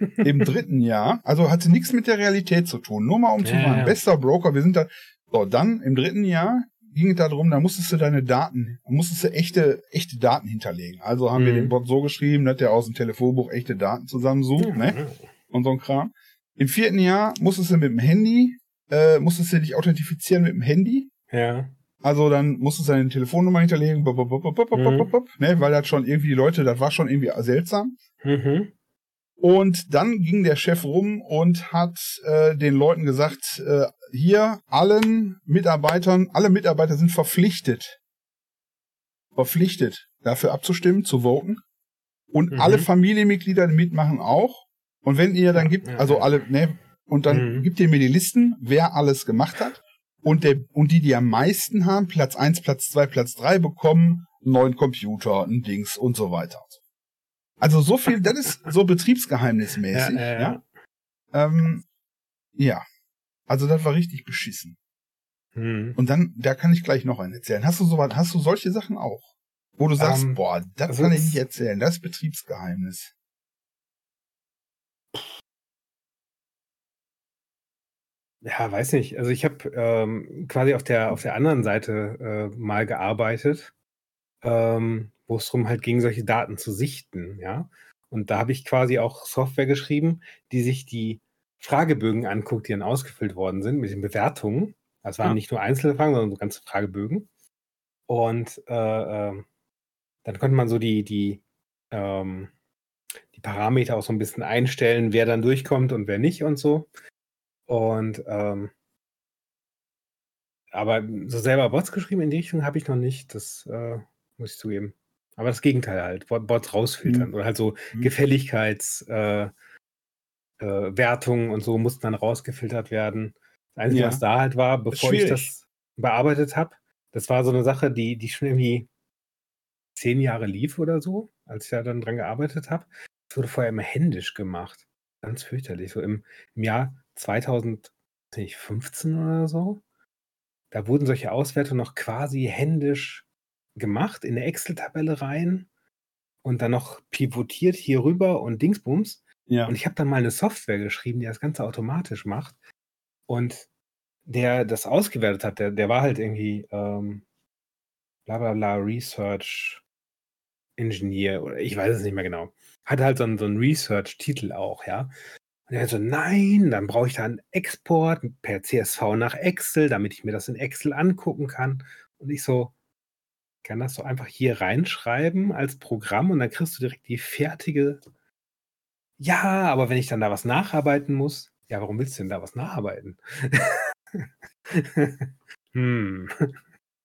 im dritten Jahr, also hatte nichts mit der Realität zu tun, nur mal um zu
Ja, ja.
bester Broker, wir sind da. So, dann im dritten Jahr ging es darum, da musstest du deine Daten, musstest du echte, echte Daten hinterlegen. Also haben wir
Mhm.
den Bot so geschrieben, dass der aus dem Telefonbuch echte Daten zusammensucht, ne?
Ja.
Und so ein Kram. Im vierten Jahr musstest du mit dem Handy, äh, musstest du dich authentifizieren mit dem Handy.
Ja.
Also dann musstest du deine Telefonnummer hinterlegen, bop, bop, bop, bop, bop,
Mhm.
bop, bop, ne? weil das schon irgendwie die Leute, das war schon irgendwie seltsam.
Mhm.
Und dann ging der Chef rum und hat äh, den Leuten gesagt, äh, hier allen Mitarbeitern, alle Mitarbeiter sind verpflichtet, verpflichtet, dafür abzustimmen, zu voten. Und
Mhm.
alle Familienmitglieder mitmachen auch. Und wenn ihr dann gibt, also alle, ne, und dann
Mhm.
gibt ihr mir die Listen, wer alles gemacht hat. Und der, und die, die am meisten haben, Platz eins, Platz zwei, Platz drei bekommen, einen neuen Computer, ein Dings und so weiter. Also so viel, das ist so betriebsgeheimnismäßig.
Ja, ja,
ja.
ja.
Ähm, ja. Also das war richtig beschissen.
Mhm.
Und dann, da kann ich gleich noch einen erzählen. Hast du sowas, hast du solche Sachen auch? Wo du sagst,
Ähm,
boah, das
also
kann ich nicht erzählen, das ist Betriebsgeheimnis.
Ja, weiß nicht. Also ich habe ähm, quasi auf der auf der anderen Seite äh, mal gearbeitet, ähm, wo es darum halt ging, solche Daten zu sichten, ja. Und da habe ich quasi auch Software geschrieben, die sich die Fragebögen anguckt, die dann ausgefüllt worden sind mit den Bewertungen. Das waren
Ja.
nicht nur einzelne Fragen, sondern so ganze Fragebögen. Und äh, ähm, dann konnte man so die, die, ähm, die Parameter auch so ein bisschen einstellen, wer dann durchkommt und wer nicht und so. Und ähm, aber so selber Bots geschrieben in die Richtung habe ich noch nicht, das äh, muss ich zugeben. Aber das Gegenteil halt, Bo- Bots rausfiltern
Mhm.
oder halt so
Mhm.
Gefälligkeitswertungen äh, äh, und so mussten dann rausgefiltert werden. Das Einzige,
Ja.
was da halt war, bevor ich das bearbeitet habe, das war so eine Sache, die, die schon irgendwie zehn Jahre lief oder so, als ich da dann dran gearbeitet habe. Das wurde vorher immer händisch gemacht. Ganz fürchterlich. So im, im Jahr 2015 oder so. Da wurden solche Auswertungen noch quasi händisch gemacht, in eine Excel-Tabelle rein und dann noch pivotiert hier rüber und Dingsbums.
Ja.
Und ich habe dann mal eine Software geschrieben, die das Ganze automatisch macht. Und der das ausgewertet hat, der, der war halt irgendwie ähm, bla bla bla Research Engineer oder ich weiß es nicht mehr genau. Hat halt so einen, so einen Research-Titel auch, ja. Und er so, nein, dann brauche ich da einen Export per CSV nach Excel, damit ich mir das in Excel angucken kann. Und ich so, kann das so einfach hier reinschreiben als Programm und dann kriegst du direkt die fertige. Ja, aber wenn ich dann da was nacharbeiten muss, ja, warum willst du denn da was nacharbeiten? hm.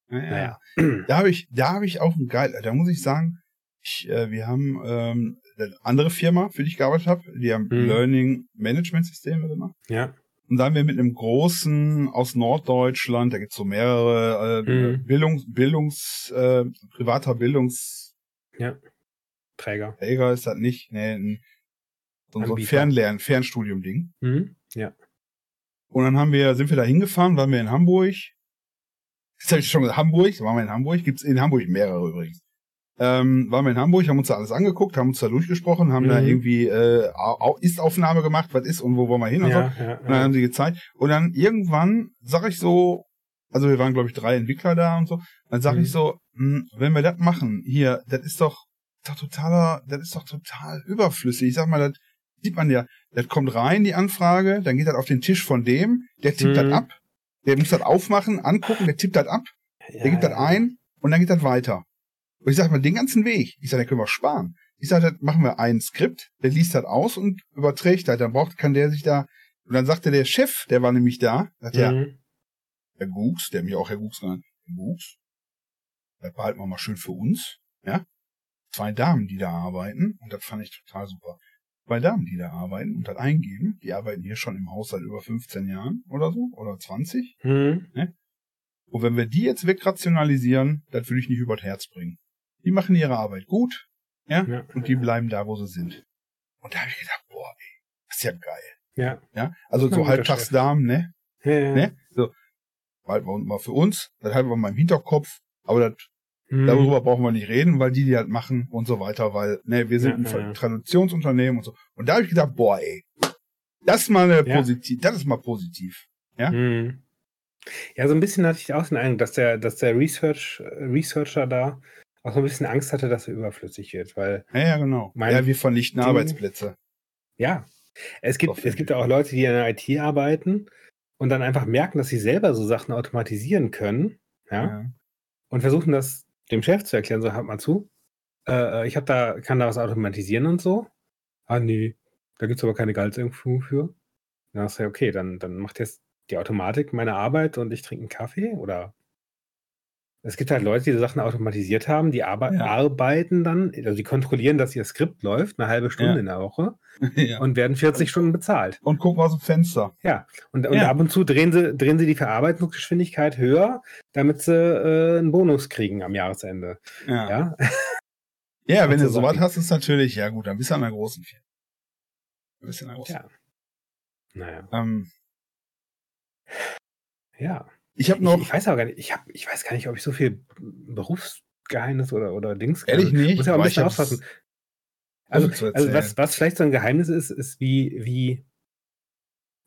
Ja, ja.
Naja.
Da habe ich, da habe ich auch ein geil, da muss ich sagen, ich, äh, wir haben ähm, eine andere Firma, für die ich gearbeitet habe, die haben
Mhm.
Learning Management Systeme gemacht.
Ja.
Und da haben wir mit einem großen aus Norddeutschland, da gibt's so mehrere äh,
Mhm.
Bildungs, Bildungs, äh, privater Bildungsträger
Träger.
ist das nicht, nee, ein, so, ein. Fernlernen, Fernstudium-Ding.
Mhm. Ja.
Und dann haben wir, sind wir da hingefahren, waren wir in Hamburg. Jetzt habe ich schon gesagt, Hamburg, waren wir in Hamburg, gibt's in Hamburg mehrere übrigens. Ähm, waren wir in Hamburg, haben uns da alles angeguckt, haben uns da durchgesprochen, haben da
Mhm.
irgendwie äh, Au- Ist-Aufnahme gemacht, was ist und wo wollen wir hin und so.
Ja, ja,
Und dann haben sie gezeigt. Und dann irgendwann sag ich so, also wir waren, glaube ich, drei Entwickler da und so. Dann sag
Mhm.
ich so, hm, wenn wir das machen, hier, das ist doch, doch totaler, das ist doch total überflüssig. Ich sag mal, das sieht man ja, das kommt rein, die Anfrage, dann geht das auf den Tisch von dem, der tippt
Mhm.
das ab, der muss das aufmachen, angucken, der tippt das ab,
ja,
der gibt das
ja.
ein und dann geht das weiter. Und ich sag mal, den ganzen Weg, ich sag, den können wir sparen. Ich sage, das machen wir ein Skript, der liest das aus und überträgt das. Dann braucht, kann der sich da, und dann sagte der Chef, der war nämlich da, sagt ja,
Mhm.
Herr Gux, der mich auch Herr Gux genannt, Herr Gux, das behalten wir mal schön für uns, ja. Zwei Damen, die da arbeiten, und das fand ich total super. Zwei Damen, die da arbeiten und das eingeben, die arbeiten hier schon im Haus seit über 15 Jahren oder so, oder 20.
Mhm.
Und wenn wir die jetzt wegrationalisieren, das würde ich nicht übers Herz bringen. Die machen ihre Arbeit gut, ja,
Ja.
und die bleiben da, wo sie sind. Und da habe ich gedacht, boah, ey, das ist ja geil.
Ja.
Ja, also so
guter
Halbtagsdamen, ne?
Ja, ja.
ne? So, halten wir mal für uns, das halten wir mal im Hinterkopf, aber das,
Mhm.
darüber brauchen wir nicht reden, weil die die halt machen und so weiter, weil, ne, wir sind
Ja,
ein. Traditionsunternehmen und so. Und da habe ich gedacht, boah, ey, das ist mal positiv, das ist mal positiv. Ja?
Mhm. Ja, so ein bisschen hatte ich auch den Eindruck, dass der, dass der Research, äh, Researcher da auch so ein bisschen Angst hatte, dass er überflüssig wird, weil
Ja, ja, genau. Ja, wir vernichten
Ding-
Arbeitsplätze.
ja, es gibt, es gibt ja auch Leute, die in der IT arbeiten und dann einfach merken, dass sie selber so Sachen automatisieren können, ja,
Ja.
und versuchen das dem Chef zu erklären, so, hört mal zu, äh, äh, ich habe da, kann da was automatisieren und so. Ah, nee, da gibt's aber keine Gehaltserhöhung für. Dann sagst du, ja, okay, dann, dann macht jetzt die Automatik meine Arbeit und ich trinke einen Kaffee oder es gibt halt Leute, die Sachen automatisiert haben, die arbe
Ja.
arbeiten dann, also die kontrollieren, dass ihr Skript läuft, eine halbe Stunde
Ja.
in der Woche
ja. Und,
und werden 40 Stunden bezahlt.
gucken aus dem Fenster.
Ja, und, und ab und zu drehen sie, drehen sie die Verarbeitungsgeschwindigkeit höher, damit sie äh, einen Bonus kriegen am Jahresende.
Ja, ja. Wenn
Und
du
so
sowas hast, ist natürlich, ja gut, dann bist du an der großen Firma. An der großen
Ja. naja,
Ähm,
ja.
Ich habe
Ich,
noch,
ich weiß auch gar nicht, ich, hab, ich weiß gar nicht, ob ich so viel Berufsgeheimnis oder, oder Dings
ehrlich nicht,
Muss ja auch ein
aber ich
bisschen aufpassen. Also, also was, was vielleicht so ein Geheimnis ist, ist wie, wie,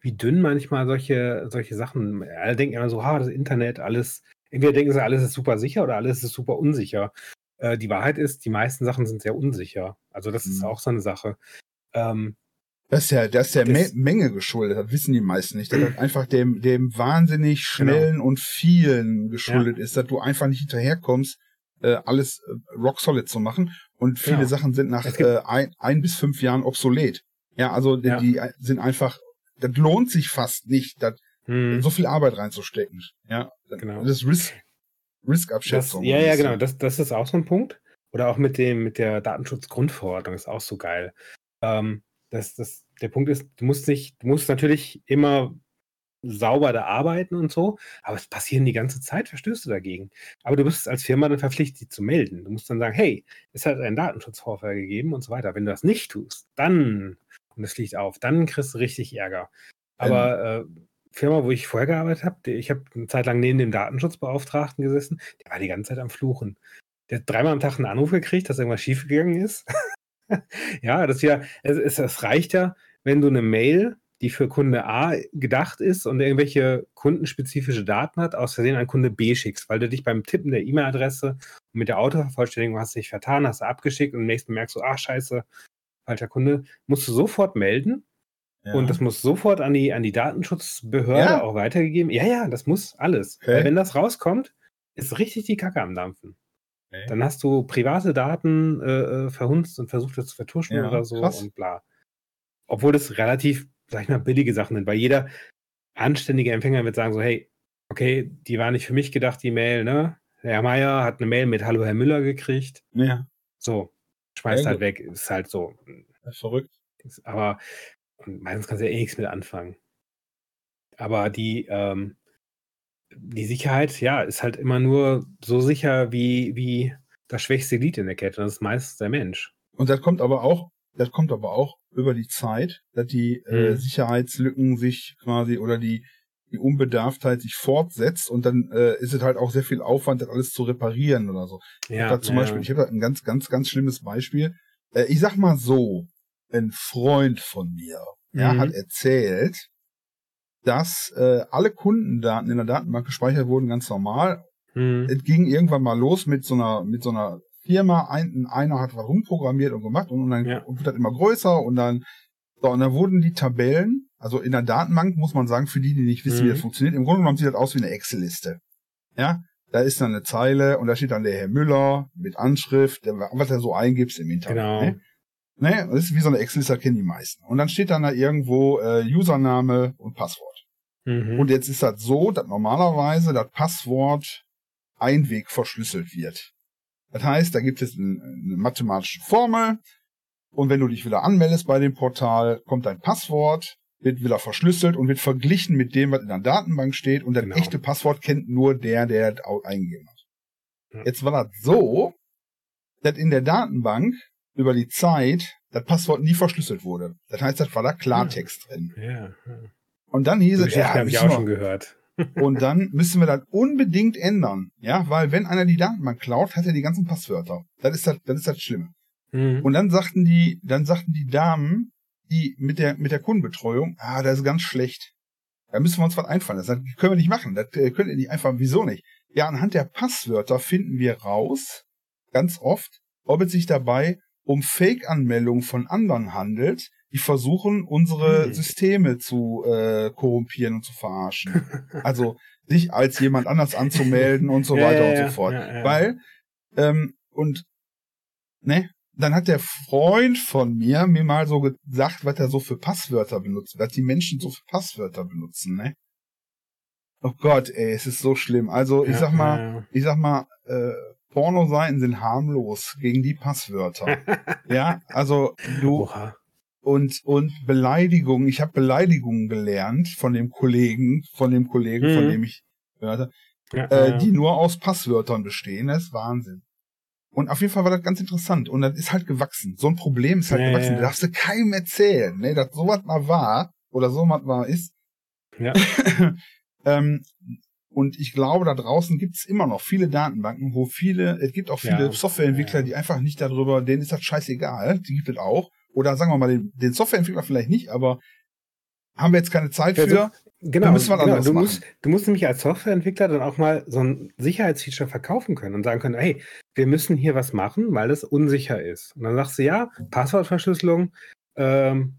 wie dünn manchmal solche, solche Sachen. Alle denken immer so, ha, das Internet, alles, entweder denken sie, alles ist super sicher oder alles ist super unsicher. Äh, die Wahrheit ist, die meisten Sachen sind sehr unsicher. Also das ist
Mhm.
auch so eine Sache. Ähm,
Das ist ja, das ist der
Das-
Me Menge geschuldet, das wissen die meisten nicht. Dass das einfach dem, dem wahnsinnig
Genau.
schnellen und vielen geschuldet ist, dass du einfach nicht hinterherkommst, äh, alles äh, rock solid zu machen. Und viele
Genau.
Sachen sind nach äh, ein, ein bis fünf Jahren obsolet. Ja, also die,
Ja.
die sind einfach, das lohnt sich fast nicht, das,
hm,
so viel Arbeit reinzustecken. Ja,
Genau.
das ist Risk, Risk-Abschätzung.
ja, ja, genau. Das, das ist auch so ein Punkt. Oder auch mit dem, mit der Datenschutzgrundverordnung ist auch so geil. Ähm, das, das, der Punkt ist, du musst nicht, du musst natürlich immer sauber da arbeiten und so, aber es passieren die ganze Zeit, verstößt du dagegen. Aber du bist als Firma dann verpflichtet, die zu melden. Du musst dann sagen, hey, es hat einen Datenschutzvorfall gegeben und so weiter. Wenn du das nicht tust, dann, und es fliegt auf, dann kriegst du richtig Ärger. Aber äh, Firma, wo ich vorher gearbeitet habe, ich habe eine Zeit lang neben dem Datenschutzbeauftragten gesessen, der war die ganze Zeit am Fluchen. Der hat dreimal am Tag einen Anruf gekriegt, dass irgendwas schiefgegangen ist. ja, das ist ja, es, es, reicht ja, wenn du eine Mail, die für Kunde A gedacht ist und irgendwelche kundenspezifische Daten hat, aus Versehen an Kunde B schickst, weil du dich beim Tippen der E-Mail-Adresse und mit der Autovervollständigung hast dich vertan, hast du abgeschickt und am nächsten merkst du, ach scheiße, falscher Kunde, musst du sofort melden
ja.
und das muss sofort an die, an die Datenschutzbehörde
Ja.
auch weitergegeben. Ja, ja, das muss alles.
Okay.
Weil wenn das rauskommt, ist richtig die Kacke am Dampfen.
Okay.
Dann hast du private Daten äh, äh, verhunzt und versucht, das zu vertuschen
Ja,
oder so
krass.
und bla. Obwohl das relativ, sag ich mal, billige Sachen sind, weil jeder anständige Empfänger wird sagen so, hey, okay, die war nicht für mich gedacht, die Mail, ne? Herr Meier hat eine Mail mit Hallo Herr Müller gekriegt.
ja,
So, schmeißt
Ja,
halt
gut.
weg. Ist halt so.
verrückt.
Aber meistens kannst du ja eh nichts mit anfangen. Aber die, ähm, die Sicherheit, ja, ist halt immer nur so sicher wie, wie das schwächste Glied in der Kette. Das ist meistens der Mensch.
Und das kommt aber auch, das kommt aber auch über die Zeit, dass die äh,
Mhm.
Sicherheitslücken sich quasi oder die, die Unbedarftheit sich fortsetzt und dann äh, ist es halt auch sehr viel Aufwand, das alles zu reparieren oder so. Ich
Ja,
da zum
ja,
Beispiel, ich habe da ein ganz, ganz, ganz schlimmes Beispiel. Äh, ich sag mal so, ein Freund von mir, ja,
Mhm.
hat erzählt, dass äh, alle Kundendaten in der Datenbank gespeichert wurden, ganz normal.
Hm.
Es ging irgendwann mal los mit so einer, mit so einer Firma, ein, einer hat was rumprogrammiert und gemacht und, dann
Ja.
und wird das immer größer und dann, so, und dann wurden die Tabellen, also in der Datenbank muss man sagen, für die, die nicht wissen, wie
Mhm.
das funktioniert, im Grunde genommen sieht das aus wie eine Excel-Liste. Ja, da ist dann eine Zeile und da steht dann der Herr Müller mit Anschrift, der, was er so eingibst im Internet.
Genau.
Ne? Ne? Das ist wie so eine Excel-Liste, kennen die meisten. Und dann steht dann da irgendwo äh, Username und Passwort.
Mhm.
Und jetzt ist das so, dass normalerweise das Passwort Einweg verschlüsselt wird. Das heißt, da gibt es ein, eine mathematische Formel und wenn du dich wieder anmeldest bei dem Portal, kommt dein Passwort, wird wieder verschlüsselt und wird verglichen mit dem, was in der Datenbank steht und das
Genau.
echte Passwort kennt nur der, der das eingegeben hat.
Ja.
Jetzt war das so, dass in der Datenbank über die Zeit das Passwort nie verschlüsselt wurde. Das heißt, das war da Klartext drin.
ja, ja.
Und dann hieß es, ja,
habe ich auch schon gehört.
und dann müssen wir das unbedingt ändern. Ja, weil wenn einer die Datenbank klaut, hat er die ganzen Passwörter. Das ist das, das ist das Schlimme.
Mhm.
Und dann sagten die, dann sagten die Damen, die mit der, mit der Kundenbetreuung, ah, das ist ganz schlecht. Da müssen wir uns was einfallen. Das können wir nicht machen. Das äh, könnt ihr nicht einfach, wieso nicht? Ja, anhand der Passwörter finden wir raus, ganz oft, ob es sich dabei um Fake-Anmeldungen von anderen handelt, die versuchen, unsere
Hm.
Systeme zu äh, korrumpieren und zu verarschen. Also sich als jemand anders anzumelden und so weiter
ja,
und so fort.
ja.
Weil, ähm, und, ne, dann hat der Freund von mir mir mal so gesagt, was er so für Passwörter benutzt, was die Menschen so für Passwörter benutzen, ne? Oh Gott, ey, es ist so schlimm. Also, ich sag mal, ich sag mal, äh, Pornoseiten sind harmlos gegen die Passwörter. ja, also du
Oha.
und und Beleidigungen. Ich habe Beleidigungen gelernt von dem Kollegen, von dem Kollegen, von
Mhm.
dem ich gehört habe,
Ja,
äh,
ja.
die nur aus Passwörtern bestehen. Das ist Wahnsinn. Und auf jeden Fall war das ganz interessant. Und das ist halt gewachsen. So ein Problem ist halt
Ja,
gewachsen.
ja.
Da darfst du keinem erzählen, ne, dass sowas mal war oder sowas mal ist.
Ja.
ähm, und ich glaube, da draußen gibt's immer noch viele Datenbanken, wo viele, es gibt auch viele
Ja.
Softwareentwickler,
Ja.
die einfach nicht darüber, denen ist das scheißegal, die gibt es auch. Oder sagen wir mal, den, den Softwareentwickler vielleicht nicht, aber haben wir jetzt keine Zeit
Ja,
für.
Genau,
Da müssen wir
genau. Du,
machen.
musst, du musst nämlich als Softwareentwickler dann auch mal so ein Sicherheitsfeature verkaufen können und sagen können, hey, wir müssen hier was machen, weil das unsicher ist. Und dann sagst du, ja, Passwortverschlüsselung ähm,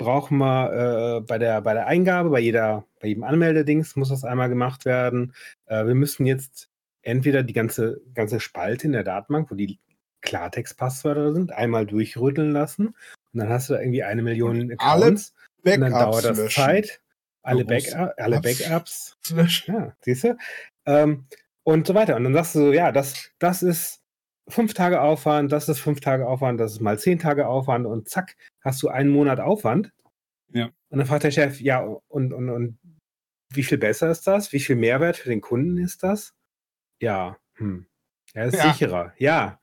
brauchen wir äh, bei, der, bei der Eingabe, bei, jeder, bei jedem Anmeldedings muss das einmal gemacht werden. Äh, wir müssen jetzt entweder die ganze, ganze Spalte in der Datenbank, wo die Klartext-Passwörter sind, einmal durchrütteln lassen. Und dann hast du da irgendwie eine Million
alle
Accounts. und dann dauert das
löschen.
Zeit. Alle, Backup, alle Backups.
Löschen.
Ja, siehst du? Ähm, und so weiter. Und dann sagst du so, ja, das, das ist fünf Tage Aufwand, das ist fünf Tage Aufwand, das ist mal zehn Tage Aufwand und zack, hast du einen Monat Aufwand.
Ja.
Und dann fragt der Chef, ja, und, und, und wie viel besser ist das? Wie viel Mehrwert für den Kunden ist das? Ja, hm. Er ist
Ja.
sicherer. Ja.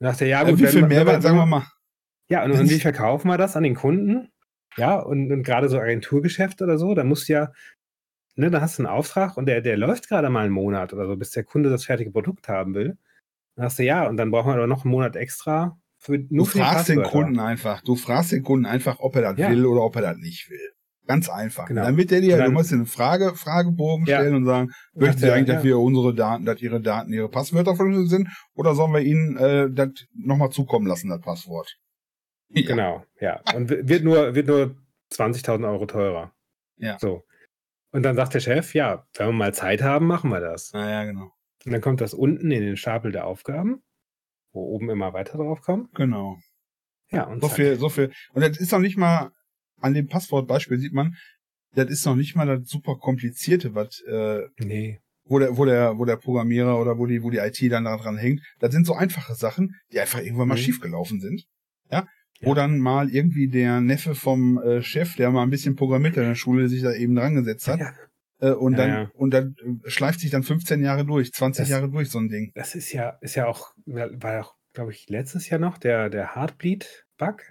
Dann sagt er, ja,
Äh,
gut,
wie viel
wenn
Mehrwert, sagen wir mal.
ja, und, und wie verkaufen wir das an den Kunden? Ja, und, und gerade so Agenturgeschäft oder so, da musst du ja, ne, da hast du einen Auftrag und der, der läuft gerade mal einen Monat oder so, bis der Kunde das fertige Produkt haben will. Dann hast du ja, und dann brauchen wir aber noch einen Monat extra für
Du
nur für die
fragst den. Kunden einfach. Du fragst den Kunden einfach, ob er das
Ja.
will oder ob er das nicht will. Ganz einfach.
Genau.
Damit der dir,
Und dann-
du musst dir eine Frage, Fragebogen
Ja.
stellen und sagen, möchten Sie
er,
eigentlich,
ja.
dass wir unsere Daten, dass Ihre Daten Ihre Passwörter verschlüsselt sind, oder sollen wir Ihnen äh, das nochmal zukommen lassen, das Passwort? Ja.
Genau, ja. Und wi- wird nur, wird nur 20.000 Euro teurer.
Ja.
So. Und dann sagt der Chef, ja, wenn wir mal Zeit haben, machen wir das.
Naja, genau.
Und dann kommt das unten in den Stapel der Aufgaben, wo oben immer weiter drauf kommen.
Genau.
Ja, und
So
zack.
viel, so viel. Und das ist noch nicht mal, an dem Passwortbeispiel sieht man, das ist noch nicht mal das super komplizierte, was, äh,
Nee.
wo der, wo der, wo der Programmierer oder wo die, wo die IT dann daran hängt. Das sind so einfache Sachen, die einfach irgendwann mal
Mhm.
schiefgelaufen sind. Ja? Wo
Ja.
dann mal irgendwie der Neffe vom äh, Chef, der mal ein bisschen programmiert hat in der Schule, sich da eben dran gesetzt hat.
Ja,
und
Ja,
dann,
ja.
und dann äh, schleift sich dann 15 Jahre durch, 20
Das-
Jahre durch, so ein Ding.
das ist ja, ist ja auch, war ja auch, glaube ich, letztes Jahr noch der, der Heartbleed-Bug,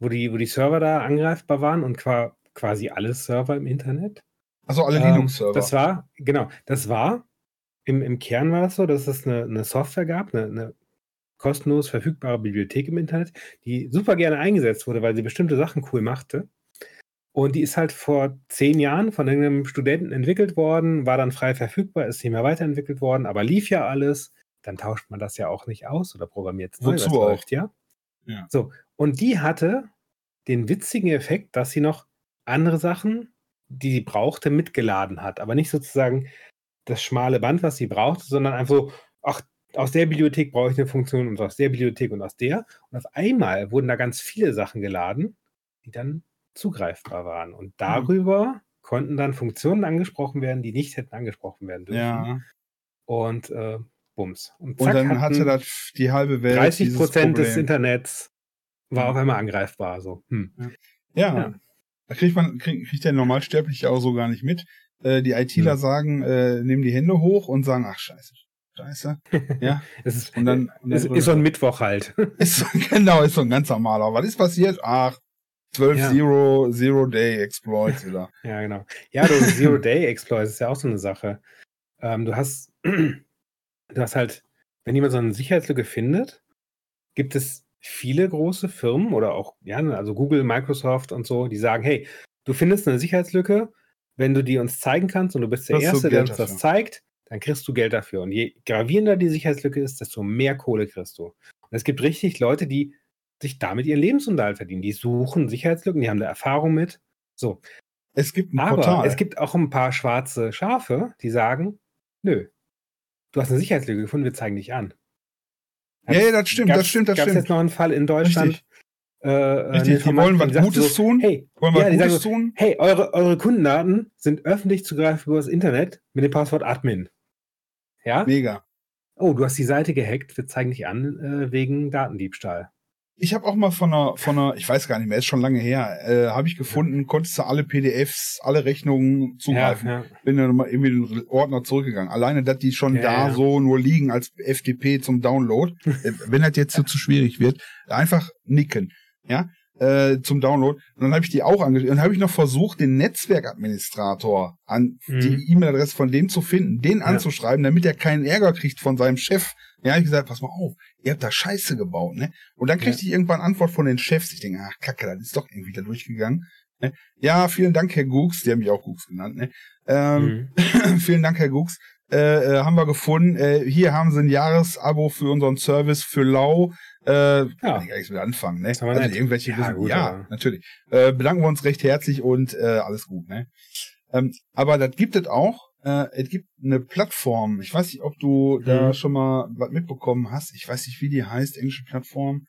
wo die, wo die Server da angreifbar waren und qua, quasi alle Server im Internet.
Also alle
Ähm,
Linux-Server.
Das war, genau, das war, im, im Kern war das so, dass es eine, eine Software gab, eine, eine kostenlos verfügbare Bibliothek im Internet, die super gerne eingesetzt wurde, weil sie bestimmte Sachen cool machte. Und die ist halt vor zehn Jahren von irgendeinem Studenten entwickelt worden, war dann frei verfügbar, ist nicht mehr weiterentwickelt worden, aber lief ja alles. Dann tauscht man das ja auch nicht aus oder programmiert es neu,
Wozu auch?
läuft ja.
Ja.
So, und die hatte den witzigen Effekt, dass sie noch andere Sachen, die sie brauchte, mitgeladen hat. Aber nicht sozusagen das schmale Band, was sie braucht, sondern einfach so, ach, aus der Bibliothek brauche ich eine Funktion und aus der Bibliothek und aus der. Und auf einmal wurden da ganz viele Sachen geladen, die dann zugreifbar waren. Und
Hm.
darüber konnten dann Funktionen angesprochen werden, die nicht hätten angesprochen werden dürfen.
Ja.
Und äh, Bums. Und,
Und
zack,
dann hatte das die halbe Welt.
30
dieses
Prozent des. Internets war
Mhm.
auf einmal angreifbar. So. Hm.
Ja.
Ja.
Da kriegt man, kriegt, kriegt der Normalsterbliche auch so gar nicht mit. Äh, die ITler
Hm.
sagen, äh, nehmen die Hände hoch und sagen, ach scheiße, scheiße. Ja.
Es ist,
Und dann, und dann
ist so ein Mittwoch halt.
ist genau, ist so ein ganz normaler. Was ist passiert? Ach, 12
Ja.
Zero, Zero Day Exploits wieder.
Ja, genau. Ja, du Zero-Day-Exploits ist ja auch so eine Sache. Ähm, du hast, du hast halt, wenn jemand so eine Sicherheitslücke findet, gibt es viele große Firmen oder auch, ja, also Google, Microsoft und so, die sagen, hey, du findest eine Sicherheitslücke, wenn du die uns zeigen kannst und du bist der
du
Erste, der uns das
dafür.
zeigt, dann kriegst du Geld dafür. Und je gravierender die Sicherheitslücke ist, desto mehr Kohle kriegst du. Und es gibt richtig Leute, die sich damit ihren Lebensunterhalt verdienen. Die suchen Sicherheitslücken, die haben da Erfahrung mit. So,
Es gibt ein
aber
Portal.
es gibt auch ein paar schwarze Schafe, die sagen, nö, du hast eine Sicherheitslücke gefunden, wir zeigen dich an.
ja, ja, das stimmt, das stimmt, das stimmt.
jetzt noch einen Fall in Deutschland?
Richtig.
Äh, eine
Richtig, die wollen was Gutes tun.
Hey,
Wollen
ja, die
Gutes
so,
tun?
hey, eure, eure Kundendaten sind öffentlich zugreifbar über das Internet mit dem Passwort Admin. Ja?
Mega.
Oh, du hast die Seite gehackt, wir zeigen dich an äh, wegen Datendiebstahl.
Ich habe auch mal von einer, von einer, ich weiß gar nicht mehr, ist schon lange her, äh, habe ich gefunden, konntest du alle PDFs, alle Rechnungen zugreifen.
Ja, ja.
Bin dann mal irgendwie in den Ordner zurückgegangen. Alleine, dass die schon da so nur liegen als FTP zum Download. Äh, Wenn das jetzt so zu schwierig wird, einfach nicken. Ja, äh, zum Download. Und dann habe ich die auch angeschrieben. Dann habe ich noch versucht, den Netzwerkadministrator an
Mhm.
die E-Mail-Adresse von dem zu finden, den anzuschreiben, damit er keinen Ärger kriegt von seinem Chef. Ja, hab ich gesagt, pass mal auf, ihr habt da Scheiße gebaut, ne? Und dann kriegte ich irgendwann Antwort von den Chefs. Ich denke, ach Kacke, das ist doch irgendwie da durchgegangen. Ne? Ja, vielen Dank, Herr Gux, die haben mich auch Gux genannt, ne? Ähm,
Mhm.
vielen Dank, Herr Gux. Äh, äh, haben wir gefunden. Äh, hier haben sie ein Jahresabo für unseren Service für Lau. Äh, kann ich gar nichts mit anfangen, ne? Also
nett.
irgendwelche
Ja,
Wissen-
gut,
ja
aber-
natürlich. Äh, bedanken wir uns recht herzlich und äh, alles gut, ne? Ähm, aber das gibt es auch. Äh, es gibt eine Plattform. Ich weiß nicht, ob du da
Mhm.
schon mal was mitbekommen hast. Ich weiß nicht, wie die heißt, englische Plattform.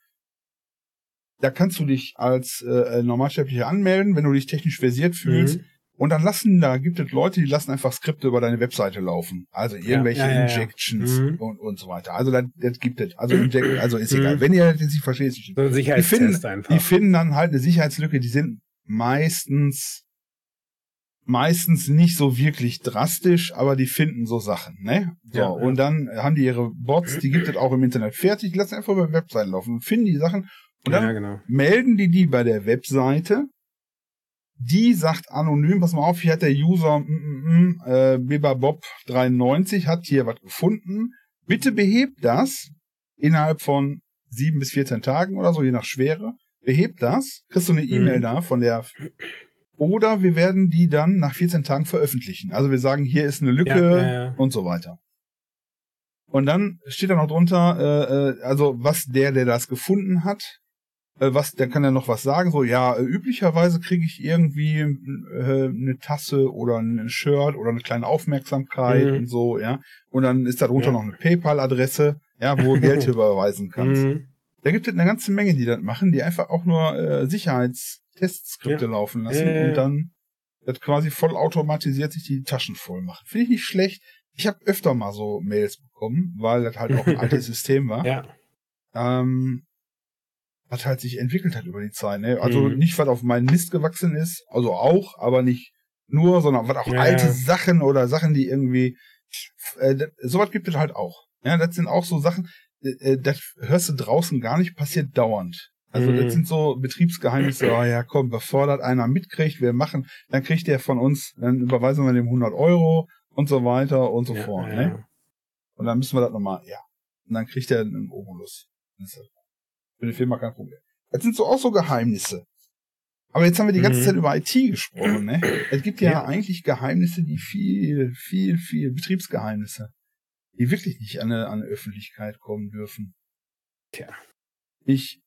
Da kannst du dich als äh, Normalsterblicher anmelden, wenn du dich technisch versiert fühlst.
Mhm.
Und dann lassen, da gibt es Leute, die lassen einfach Skripte über deine Webseite laufen. Also irgendwelche
ja, ja, ja.
Injections
Mhm.
und, und so weiter. Also das, das gibt es. Also, Inject, also ist egal.
Mhm.
Wenn ihr das jetzt nicht versteht,
So ein
die finden,
einfach.
die finden dann halt eine Sicherheitslücke, die sind meistens meistens nicht so wirklich drastisch, aber die finden so Sachen, ne? So,
Ja, ja.
und dann haben die ihre Bots, die gibt es auch im Internet fertig, die lassen einfach über Webseiten laufen und finden die Sachen und dann
ja, genau.
melden die die bei der Webseite. Die sagt anonym, pass mal auf, hier hat der User mm, mm, mm, äh, Bibabob93 hat hier was gefunden. Bitte behebt das innerhalb von sieben bis 14 Tagen oder so, je nach Schwere. Behebt das, kriegst du eine E-Mail
Mhm.
da von der oder wir werden die dann nach 14 Tagen veröffentlichen. Also wir sagen, hier ist eine Lücke
Ja, ja, ja.
und so weiter. Und dann steht da noch drunter, äh, äh, also was der, der das gefunden hat, äh, was, der kann ja noch was sagen, so, ja, äh, üblicherweise kriege ich irgendwie äh, eine Tasse oder ein Shirt oder eine kleine Aufmerksamkeit
Mhm.
und so, ja. Und dann ist da drunter noch eine PayPal-Adresse, ja, wo du Geld überweisen kannst.
Mhm.
Da gibt es eine ganze Menge, die das machen, die einfach auch nur äh, Sicherheitstestskripte laufen lassen
Ja, ja, ja.
und dann das quasi voll automatisiert sich die Taschen voll machen. Finde ich nicht schlecht. Ich habe öfter mal so Mails bekommen, weil das halt auch ein altes System war.
Ja.
Ähm, was halt sich entwickelt hat über die Zeit. Ne? Also
Mhm.
nicht, was auf meinen Mist gewachsen ist, also auch, aber nicht nur, sondern was auch
Ja,
alte
ja.
Sachen oder Sachen, die irgendwie äh, sowas gibt es halt auch. Ja, das sind auch so Sachen, äh, äh, das hörst du draußen gar nicht, passiert dauernd. Also
Mhm.
das sind so Betriebsgeheimnisse, oh ja, komm, bevor das einer mitkriegt, wir machen, dann kriegt der von uns, dann überweisen wir dem 100 Euro und so weiter und so
ja,
fort.
ja,
Ne? Und dann müssen wir das nochmal, ja. Und dann kriegt er einen Obolus. Das ist halt für die Firma kein Problem. Das sind so auch so Geheimnisse. Aber jetzt haben wir die ganze
Mhm.
Zeit über IT gesprochen, ne? Es gibt ja,
Ja.
eigentlich Geheimnisse, die viel, viel, viel, Betriebsgeheimnisse, die wirklich nicht an eine, an eine Öffentlichkeit kommen dürfen.
Tja.
Ich,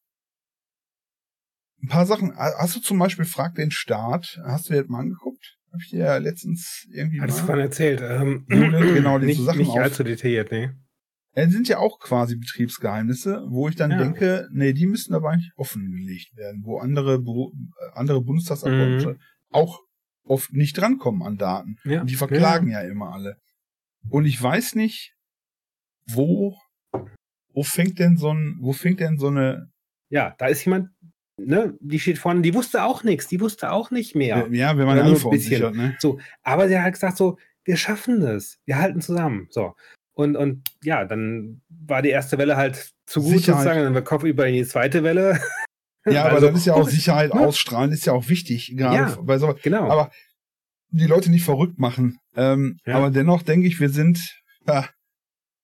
ein paar Sachen, hast du zum Beispiel Frag den Staat, hast du dir das mal angeguckt? Hab ich dir ja letztens irgendwie
Hattest du vorhin erzählt. Ähm,
genau, die
nicht,
Sachen
nicht allzu detailliert, ne?
Es sind ja auch quasi Betriebsgeheimnisse, wo ich dann
Ja.
denke, nee, die müssten aber eigentlich offengelegt werden, wo andere, äh, andere Bundestagsabgeordnete
Mhm.
auch oft nicht drankommen an Daten.
Ja.
Und die verklagen ja. immer alle. Und ich weiß nicht, wo, wo fängt denn so ein, wo fängt denn so eine,
Ja, da ist jemand, ne, die steht vorne, die wusste auch nichts, die wusste auch nicht mehr.
ja, wenn man
Ja, ein bisschen.
ne?
So, aber der hat gesagt so, wir schaffen das, wir halten zusammen. So. Und, und ja, dann war die erste Welle halt zu gut
Sicherheit.
sozusagen, dann wir Kopf über in die zweite Welle.
Ja, aber
Also,
das ist ja auch Sicherheit
ne?
ausstrahlen, ist ja auch wichtig, gerade
Ja.
bei so,
Genau.
aber die Leute nicht verrückt machen. Ähm,
Ja.
Aber dennoch denke ich, wir sind, ja,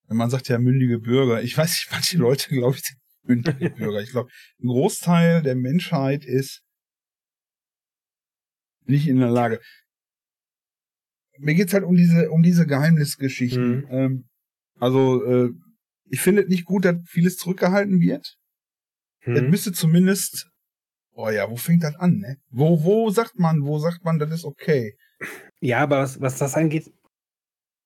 man sagt ja mündige Bürger. Ich weiß nicht, manche Leute, glaube ich, sind mündige Bürger. Ich glaube, ein Großteil der Menschheit ist nicht in der Lage. Mir geht's halt um diese, um diese Geheimnisgeschichten.
Mhm.
Ähm, also, äh, ich finde es nicht gut, dass vieles zurückgehalten wird. Es
Hm.
müsste zumindest, oh ja, wo fängt das an, ne? Wo, wo sagt man, wo sagt man, das ist okay?
Ja, aber was, was das angeht,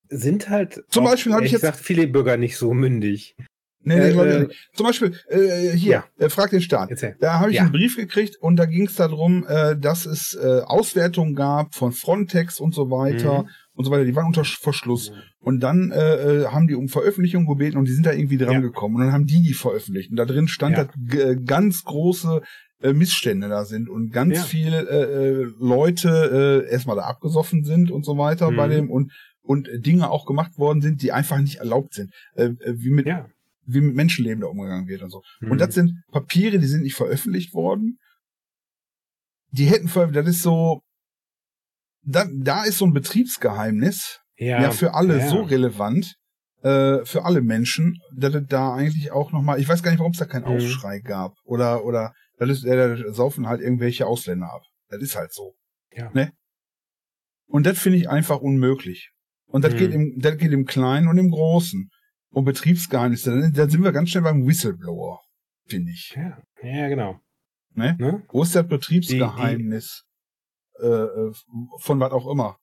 sind halt
Zum
auch,
Beispiel hab ich jetzt-
gesagt, viele Bürger nicht so mündig.
Nee, nee,
Äh, äh,
nicht. Zum Beispiel, äh, hier, äh, frag den Staat.
Erzähl.
Da habe ich
Ja.
einen Brief gekriegt und da ging es darum, äh, dass es äh, Auswertungen gab von Frontex und so weiter
Mhm.
und so weiter. Die waren unter Sch- Verschluss. Und dann äh, äh, haben die um Veröffentlichung gebeten und die sind da irgendwie dran
Ja.
gekommen. Und dann haben die die veröffentlicht. Und da drin stand,
Ja.
dass g- ganz große äh, Missstände da sind und ganz
Ja.
viele äh, äh, Leute äh, erstmal da abgesoffen sind und so weiter bei
Mhm.
dem und und Dinge auch gemacht worden sind, die einfach nicht erlaubt sind. Äh, äh, wie mit
Ja.
Wie mit Menschenleben da umgegangen wird und so.
Mhm.
Und das sind Papiere, die sind nicht veröffentlicht worden. Die hätten veröffentlicht, das ist so, da, da ist so ein Betriebsgeheimnis,
ja,
ja, für alle
ja.
so relevant, äh, für alle Menschen, dass es da eigentlich auch nochmal, ich weiß gar nicht, warum es da keinen
Mhm.
Aufschrei gab. Oder, oder, das ist, äh, da saufen halt irgendwelche Ausländer ab. Das ist halt so.
Ja.
Ne? Und das finde ich einfach unmöglich. Und das
Mhm.
geht im, das geht im Kleinen und im Großen. Und Betriebsgeheimnisse, da- da sind wir ganz schnell beim Whistleblower, finde ich.
Ja, ja, genau.
Ne?
Ne?
Wo ist das Betriebsgeheimnis? Äh, äh, von was auch immer.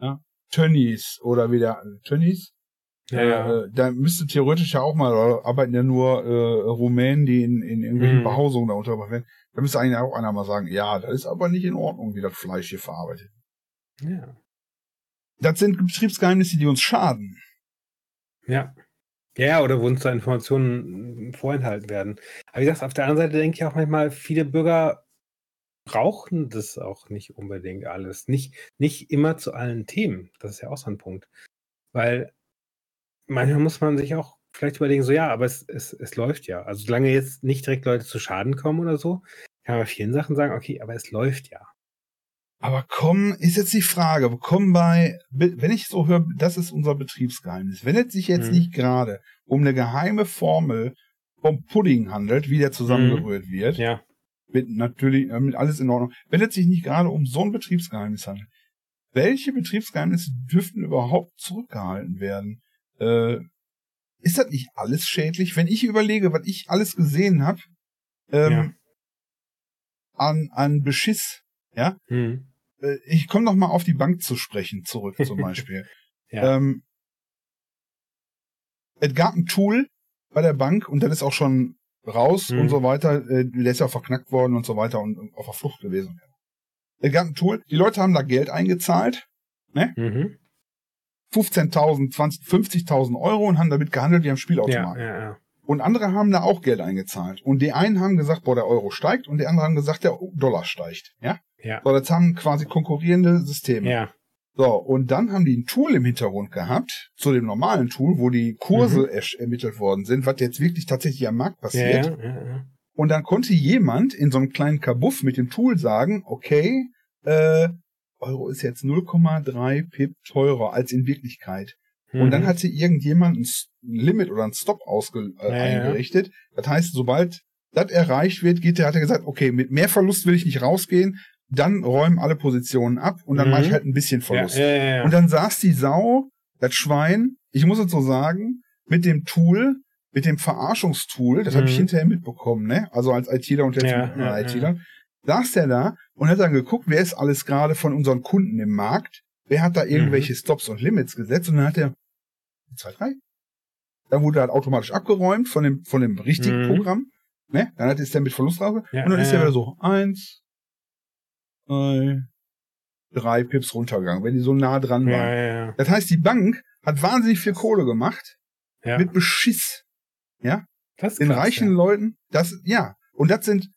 Ja? Tönnies oder wieder Tönnies?
Ja, ja.
Äh, da müsste theoretisch ja auch mal, oder arbeiten ja nur äh, Rumänen, die in, in irgendwelchen
Mhm.
Behausungen da untergebracht werden. Da müsste eigentlich auch einer mal sagen, ja, das ist aber nicht in Ordnung, wie das Fleisch hier verarbeitet.
ja.
Das sind Betriebsgeheimnisse, die uns schaden.
Ja. Ja, oder wo uns da Informationen vorenthalten werden. Aber wie gesagt, auf der anderen Seite denke ich auch manchmal, viele Bürger brauchen das auch nicht unbedingt alles. Nicht, nicht immer zu allen Themen. Das ist ja auch so ein Punkt. Weil manchmal muss man sich auch vielleicht überlegen, so ja, aber es, es, es läuft ja. Also solange jetzt nicht direkt Leute zu Schaden kommen oder so, kann man bei vielen Sachen sagen, okay, aber es läuft ja.
Aber kommen, ist jetzt die Frage, kommen bei, wenn ich so höre, das ist unser Betriebsgeheimnis, wenn es sich jetzt
Mhm.
nicht gerade um eine geheime Formel vom Pudding handelt, wie der zusammengerührt wird,
Mhm. Ja.
mit natürlich, äh, mit alles in Ordnung, wenn es sich nicht gerade um so ein Betriebsgeheimnis handelt, welche Betriebsgeheimnisse dürften überhaupt zurückgehalten werden? Äh, ist das nicht alles schädlich? Wenn ich überlege, was ich alles gesehen habe, ähm,
Ja.
an, an Beschiss,
Hm.
Äh, ich komme noch mal auf die Bank zu sprechen zurück zum Beispiel.
Ja.
ähm, es gab ein Tool bei der Bank und das ist auch schon raus
Mhm.
und so weiter. Äh, der ist ja verknackt worden und so weiter und, und auf der Flucht gewesen. Es gab ein Tool, die Leute haben da Geld eingezahlt,
Mhm.
15.000, 20, 50.000 Euro und haben damit gehandelt wie am
Ja,
Spielautomat.
ja, ja.
Und andere haben da auch Geld eingezahlt. Und die einen haben gesagt, boah, der Euro steigt und die anderen haben gesagt, der Dollar steigt. Ja?
Ja.
So, das haben quasi konkurrierende Systeme.
Ja.
So, und dann haben die ein Tool im Hintergrund gehabt, zu dem normalen Tool, wo die Kurse
Mhm.
ermittelt worden sind, was jetzt wirklich tatsächlich am Markt passiert.
ja, ja, ja.
Und dann konnte jemand in so einem kleinen Kabuff mit dem Tool sagen, okay, äh, Euro ist jetzt 0,3 Pip teurer als in Wirklichkeit. Und dann
Mhm.
hatte irgendjemand ein Limit oder ein Stop ausge äh,
Ja, ja.
eingerichtet. Das heißt, sobald das erreicht wird, geht der, hat er gesagt, okay, mit mehr Verlust will ich nicht rausgehen, dann räumen alle Positionen ab und dann
Mhm.
mache ich halt ein bisschen Verlust.
ja, ja, ja.
Und dann saß die Sau, das Schwein, ich muss es so sagen, mit dem Tool, mit dem Verarschungstool, das habe ich
Mhm.
hinterher mitbekommen, ne? Also als ITler und jetzt
Ja,
mit
ja,
ITler, saß der da und hat dann geguckt, wer ist alles gerade von unseren Kunden im Markt, wer hat da irgendwelche mhm. Stops und Limits gesetzt und dann hat er zwei, drei. Dann wurde halt automatisch abgeräumt von dem, von dem richtigen mhm. Programm. Ne? Dann hat es der mit Verlust drauf. Ja, und dann ist er wieder so eins, zwei, drei Pips runtergegangen, wenn die so nah dran waren. Ja, ja, das heißt, die Bank hat wahnsinnig viel Kohle gemacht mit Beschiss. Ja? Das Den krass, reichen Leuten, das, ja. Und das sind,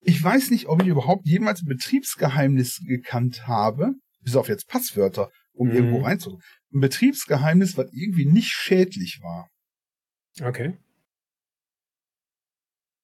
ich weiß nicht, ob ich überhaupt jemals Betriebsgeheimnis gekannt habe, bis auf jetzt Passwörter, um mhm. irgendwo reinzukommen. Ein Betriebsgeheimnis, was irgendwie nicht schädlich war.
Okay.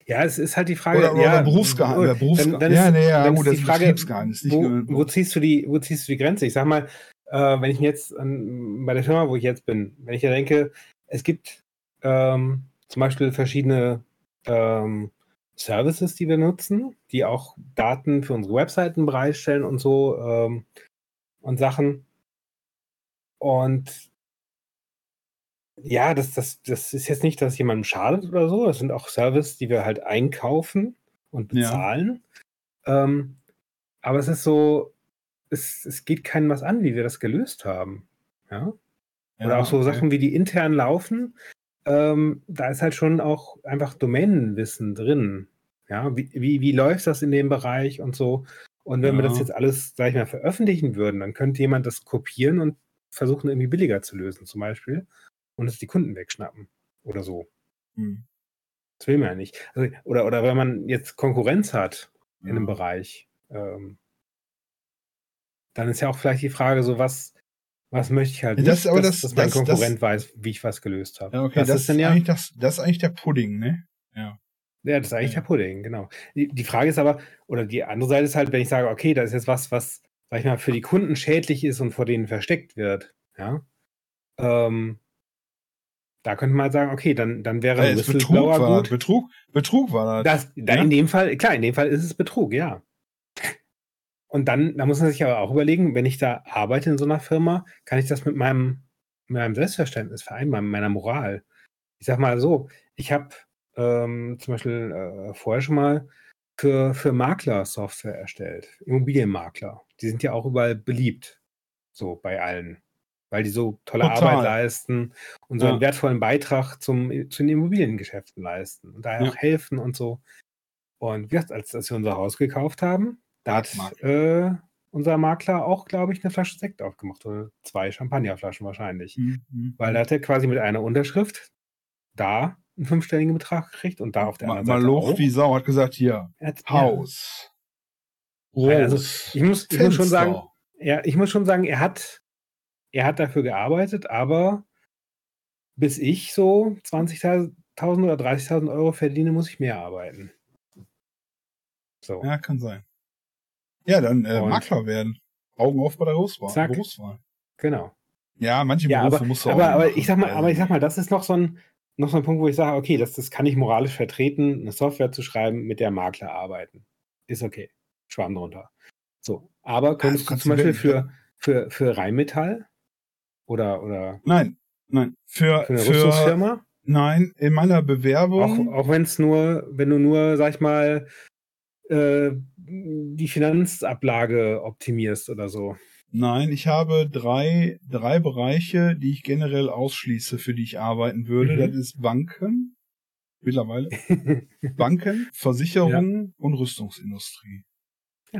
Ja, es ist halt die Frage.
Oder, oder
ja,
Berufsgeheimnis. Berufsge
dann, dann
ja,
nee,
ja,
gut, das ist die Frage, Betriebsgeheimnis. Wo, wo, ziehst du die, wo ziehst du die Grenze? Ich sag mal, äh, wenn ich jetzt an, bei der Firma, wo ich jetzt bin, wenn ich ja denke, es gibt ähm, zum Beispiel verschiedene ähm, Services, die wir nutzen, die auch Daten für unsere Webseiten bereitstellen und so ähm, und Sachen. Und ja, das, das, das ist jetzt nicht, dass es jemandem schadet oder so. Das sind auch Services, die wir halt einkaufen und bezahlen. Ja. Ähm, aber es ist so, es, es geht keinem was an, wie wir das gelöst haben. Ja. Oder ja, auch so okay. Sachen, wie die intern laufen. Ähm, da ist halt schon auch einfach Domänenwissen drin. Ja, wie, wie, wie läuft das in dem Bereich und so. Und wenn ja. wir das jetzt alles, sag ich mal, veröffentlichen würden, dann könnte jemand das kopieren und versuchen, irgendwie billiger zu lösen, zum Beispiel und es die Kunden wegschnappen oder so. Hm. Das will man ja nicht. Also, oder, oder wenn man jetzt Konkurrenz hat in einem Bereich, ähm, dann ist ja auch vielleicht die Frage, so was, was möchte ich halt
das, nicht, aber
dass,
das,
dass mein das, Konkurrent das, weiß, wie ich was gelöst habe.
Ja, okay, das, das, ist, dann ja, eigentlich das, das ist eigentlich der Pudding, ne? Ja.
Ja, das ist eigentlich ja. der Pudding, genau. Die, die, Frage ist aber, oder die andere Seite ist halt, wenn ich sage, okay, da ist jetzt was, was, sag ich mal, für die Kunden schädlich ist und vor denen versteckt wird, ja, ähm, da könnte man halt sagen, okay, dann, dann wäre
ja, Betrug war, gut. Betrug, Betrug war
das. das ja? In dem Fall, klar, in dem Fall ist es Betrug, ja. Und dann, da muss man sich aber auch überlegen, wenn ich da arbeite in so einer Firma, kann ich das mit meinem, mit meinem Selbstverständnis vereinbaren, mit meiner Moral. Ich sag mal so, ich habe ähm, zum Beispiel äh, vorher schon mal für, für Makler Software erstellt, Immobilienmakler. Die sind ja auch überall beliebt, so bei allen weil die so tolle Total. Arbeit leisten und so ja. einen wertvollen Beitrag zum, zu den Immobiliengeschäften leisten und daher ja. auch helfen und so. Und wie gesagt, als, als wir unser Haus gekauft haben, da hat äh, unser Makler auch, glaube ich, eine Flasche Sekt aufgemacht oder zwei Champagnerflaschen wahrscheinlich. Mhm. weil da hat er quasi mit einer Unterschrift da einen fünfstelligen Betrag gekriegt und da auf der anderen
Mal
Seite
Loch wie Sau hat gesagt, hier, hat, Haus.
Ja. Also ich muss, ich muss schon sagen, ja, ich muss schon sagen, er hat er hat dafür gearbeitet, aber bis ich so 20.000 oder 30.000 Euro verdiene, muss ich mehr arbeiten.
So. Ja, kann sein. Ja, dann äh, Makler werden. Augen auf bei der Berufswahl. Zack. Berufswahl.
Genau.
Ja, manche ja, Berufe
aber,
musst du
aber, aber ich sag mal, aber ich sag mal, das ist noch so ein, noch so ein Punkt, wo ich sage, okay, das, das kann ich moralisch vertreten, eine Software zu schreiben, mit der Makler arbeiten. Ist okay. Schwamm drunter. So. Aber könntest ja, du zum Beispiel für, für, für Rheinmetall oder, oder?
Nein, nein. Für,
für eine für, Rüstungsfirma?
Nein, in meiner Bewerbung.
Auch, auch wenn es nur, wenn du nur, sag ich mal, äh, die Finanzablage optimierst oder so.
Nein, ich habe drei, drei Bereiche, die ich generell ausschließe, für die ich arbeiten würde. Mhm. Das ist Banken, mittlerweile. Banken, Versicherungen ja. und Rüstungsindustrie.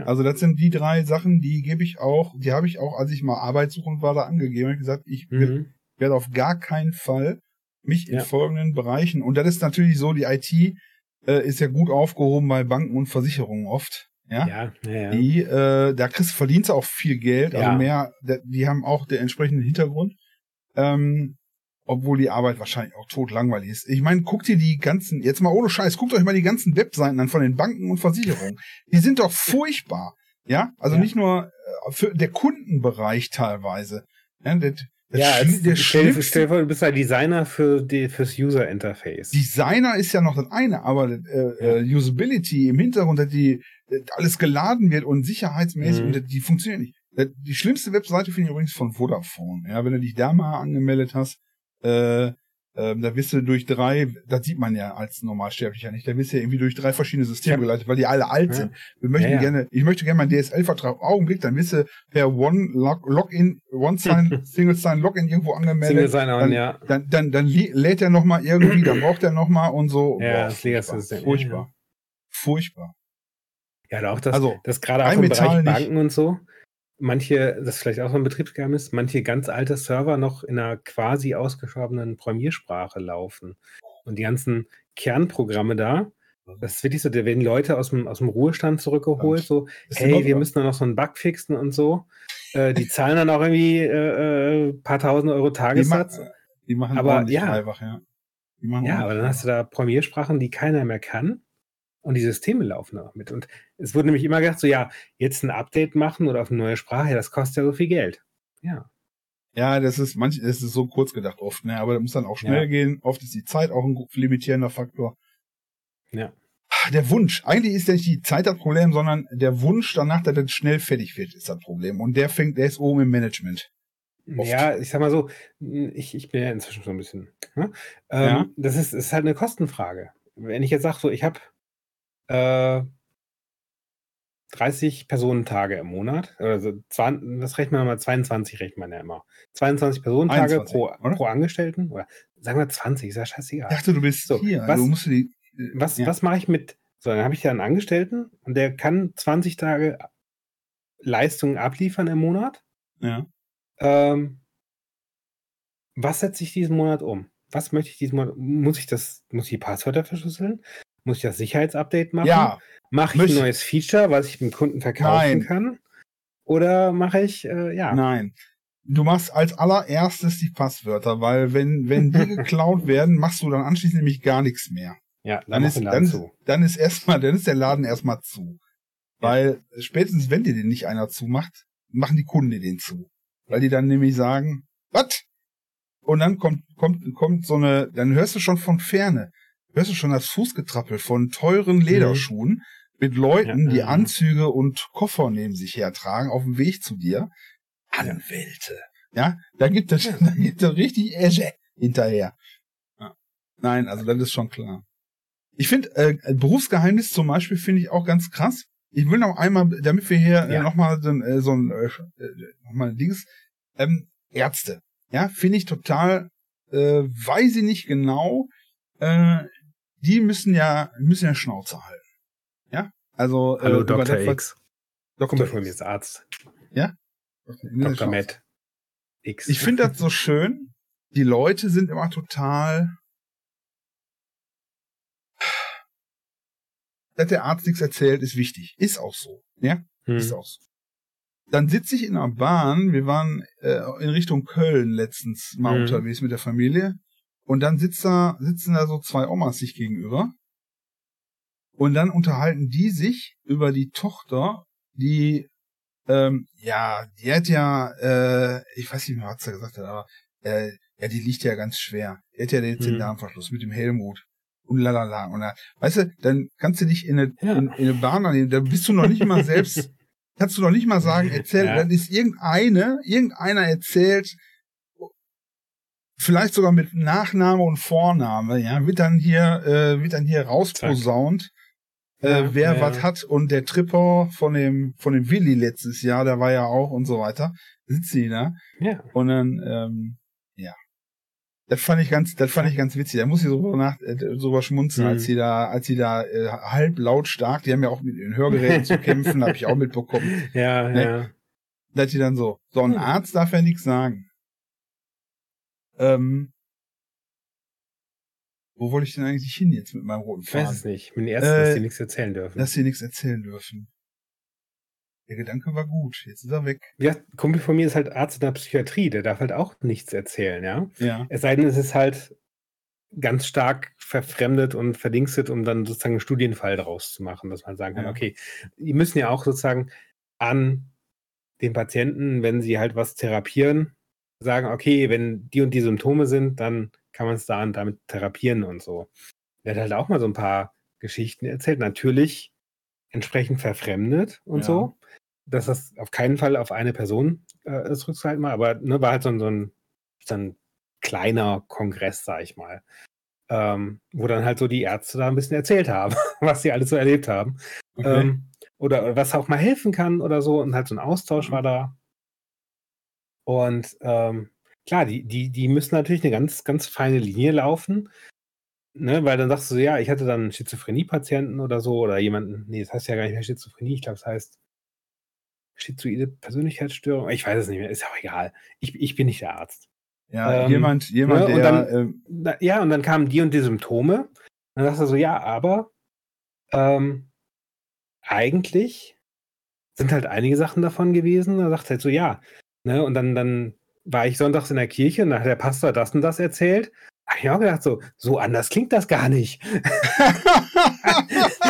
Also das sind die drei Sachen, die gebe ich auch, die habe ich auch, als ich mal arbeitssuchend war, da angegeben. Ich habe gesagt, ich mhm. werde auf gar keinen Fall mich in folgenden Bereichen, und das ist natürlich so, die IT äh, ist ja gut aufgehoben bei Banken und Versicherungen oft. Ja,
ja, ja, ja.
Die, äh, da kriegst, verdienst du auch viel Geld, also mehr, die haben auch den entsprechenden Hintergrund. Ähm, obwohl die Arbeit wahrscheinlich auch tot langweilig ist. Ich meine, guckt ihr die ganzen, jetzt mal ohne Scheiß, guckt euch mal die ganzen Webseiten an von den Banken und Versicherungen. Die sind doch furchtbar. Ja, also ja. nicht nur äh, für der Kundenbereich teilweise.
Ja, das, das ja als, der stell, stell vor, du bist ein Designer für die, fürs User Interface.
Designer ist ja noch das eine, aber äh, ja. Usability im Hintergrund, dass die dass alles geladen wird und sicherheitsmäßig mhm. und die funktioniert nicht. Die schlimmste Webseite finde ich übrigens von Vodafone. Ja, wenn du dich da mal angemeldet hast, äh, ähm, da wirst du durch drei, das sieht man ja als Normalsterblicher nicht, da wirst du ja irgendwie durch drei verschiedene Systeme geleitet, weil die alle alt
Ja.
sind. Wir möchten
Ja, ja.
gerne, ich möchte gerne meinen DSL-Vertrag Augenblick, dann wirst du per One Log, Login, One Sign, Single Sign Login irgendwo
Single
angemeldet.
Sign-On,
dann,
ja.
dann, dann, dann lädt er noch mal irgendwie, dann braucht er noch mal und so.
Ja, das
furchtbar.
Legacy-System, ja,
Furchtbar. Furchtbar.
Ja, auch das,
Also,
das gerade auch im Bereich
nicht.
Banken und so. Manche, das ist vielleicht auch so ein Betriebsgeheimnis, manche ganz alte Server noch in einer quasi ausgestorbenen Programmiersprache laufen. Und die ganzen Kernprogramme da, das ist wirklich so, da werden Leute aus dem, aus dem Ruhestand zurückgeholt, so, hey, wir müssen da noch so einen Bug fixen und so. Äh, die zahlen dann auch irgendwie äh, äh, paar tausend Euro
Die, ma
Tagessatz.
die machen
Aber ja.
Reibach, ja. Machen
Ja, aber dann hast du da Programmiersprachen, die keiner mehr kann. Und die Systeme laufen auch mit. Und es wurde nämlich immer gedacht, so ja, jetzt ein Update machen oder auf eine neue Sprache, ja, das kostet ja so viel Geld. Ja.
Ja, das ist manch, das ist so kurz gedacht oft, ne? Aber das muss dann auch schnell
Ja.
gehen. Oft ist die Zeit auch ein limitierender Faktor.
Ja.
Der Wunsch, eigentlich ist ja nicht die Zeit das Problem, sondern der Wunsch danach, dass das schnell fertig wird, ist das Problem. Und der fängt, der ist oben im Management. Oft.
Ja, ich sag mal so, ich, ich bin ja inzwischen schon ein bisschen. Ne? Ähm,
Ja.
Das ist, ist halt eine Kostenfrage. Wenn ich jetzt sage, so, ich habe äh, 30 Personentage im Monat, also 20, was rechnet man mal? 22 rechnet man ja immer. 22 Personentage
21,
pro,
oder?
pro Angestellten, oder sagen wir 20, ist ja scheißegal.
Ich dachte, du bist
So,
hier.
was-
Also die, äh,
Was,
ja.
was mache ich mit, so, dann habe ich ja einen Angestellten und der kann 20 Tage Leistungen abliefern im Monat.
Ja.
Ähm, was setze ich diesen Monat um? Was möchte ich diesen Monat? Muss ich das, muss ich die Passwörter verschlüsseln? Muss ich das Sicherheitsupdate machen?
ja,
Mache ich
möchte-
ein neues Feature, was ich dem Kunden verkaufen
Nein.
kann? Oder mache ich, äh, ja.
nein. Du machst als allererstes die Passwörter, weil wenn, wenn die geklaut werden, machst du dann anschließend nämlich gar nichts mehr.
Ja,
Dann
dann
ist, dann,
zu.
dann ist erstmal, dann ist der Laden erstmal zu. Weil spätestens wenn dir den nicht einer zumacht, machen die Kunden dir den zu. Weil die dann nämlich sagen, was? Und dann kommt, kommt, kommt so eine, dann hörst du schon von ferne, hörst du schon das Fußgetrappel von teuren Lederschuhen mit Leuten,
Mhm. Ja,
die
ja.
Anzüge und Koffer neben sich hertragen auf dem Weg zu dir. Anwälte. Ja, da gibt es, da gibt es richtig Esche hinterher. Ja. Nein, also das ist schon klar. Ich finde, äh, Berufsgeheimnis zum Beispiel finde ich auch ganz krass. Ich will noch einmal, damit wir hier äh, nochmal so, ein, äh, so ein, äh, noch mal ein Dings, ähm, Ärzte. Ja, finde ich total, äh, weiß ich nicht genau, äh, die müssen ja, müssen ja Schnauze halten. Ja, also,
Hallo,
äh,
Dr. X.
Dr.
Mir
X.
Arzt.
Dr.
Dr. Matt X.
Ich finde das so schön. Die Leute sind immer total. Dass der Arzt nichts erzählt, ist wichtig. Ist auch so. Ja,
Hm.
ist auch so. Dann sitze ich in einer Bahn. Wir waren äh, in Richtung Köln letztens mal
Mhm.
unterwegs mit der Familie. Und dann sitzt da, sitzen da so zwei Omas sich gegenüber. Und dann unterhalten die sich über die Tochter, die, ähm, ja, die hat ja, äh, ich weiß nicht mehr, was sie gesagt hat, aber, äh, ja, die liegt ja ganz schwer. Die hat ja jetzt den
Mhm.
Darmverschluss mit dem Helmut. Und lalala. Und dann, weißt du, dann kannst du dich in eine,
Ja.
in, in eine Bahn annehmen, da bist du noch nicht mal selbst, kannst du noch nicht mal sagen, erzähl,
Ja.
dann ist irgendeine, irgendeiner erzählt, vielleicht sogar mit Nachname und Vorname, ja, wird dann hier, äh, wird dann hier rausposaunt, äh,
Ja,
wer
ja,
was hat und der Tripper von dem, von dem Willi letztes Jahr, der war ja auch und so weiter, sitzt sie da
Ja.
und dann, ähm, ja. Das fand ich ganz, das fand ich ganz witzig. Da muss ich so nach, äh, drüber schmunzeln,
Mhm.
als sie da, als sie da äh, halb lautstark, die haben ja auch mit den Hörgeräten zu kämpfen, habe ich auch mitbekommen.
Ja,
Ne?
ja.
dass die dann so, so ein
Hm.
Arzt darf ja nichts sagen. Ähm, wo wollte ich denn eigentlich hin jetzt mit meinem roten
Ich weiß
Faden?
es nicht. Mit den Ärzten,
Äh,
dass die nichts erzählen dürfen.
Dass sie nichts erzählen dürfen. Der Gedanke war gut, jetzt ist er weg.
Ja, Kumpel von mir ist halt Arzt in der Psychiatrie, der darf halt auch nichts erzählen, ja.
Ja.
Es sei denn, es ist halt ganz stark verfremdet und verdingstet, um dann sozusagen einen Studienfall daraus zu machen, dass man sagen kann,
Ja.
okay, die müssen ja auch sozusagen an den Patienten, wenn sie halt was therapieren, sagen, okay, wenn die und die Symptome sind, dann kann man es da und damit therapieren und so. Der hat halt auch mal so ein paar Geschichten erzählt, natürlich entsprechend verfremdet und
Ja.
so, dass das auf keinen Fall auf eine Person äh, zurückzuhalten war, aber ne, war halt so ein, so ein, so ein kleiner Kongress, sag ich mal. Ähm, wo dann halt so die Ärzte da ein bisschen erzählt haben, was sie alles so erlebt haben. Okay. Ähm, oder was auch mal helfen kann oder so. Und halt so ein Austausch mhm. war da. Und ähm, klar, die, die, die müssen natürlich eine ganz, ganz feine Linie laufen. Ne, weil dann sagst du, ja, ich hatte dann einen Schizophrenie-Patienten oder so oder jemanden, nee, das heißt ja gar nicht mehr Schizophrenie, ich glaube, es heißt schizoide Persönlichkeitsstörung. Ich weiß es nicht mehr, ist auch egal. Ich, ich bin nicht der Arzt.
Ja, ähm, jemand, jemand,
ne, der. Dann, äh, ja, und dann kamen die und die Symptome. Dann sagst du so, ja, aber ähm, eigentlich sind halt einige Sachen davon gewesen. Da sagt halt so, ja. Ne, und dann, dann war ich sonntags in der Kirche und da hat der Pastor das und das erzählt. Hab ich auch gedacht, so, so anders klingt das gar nicht.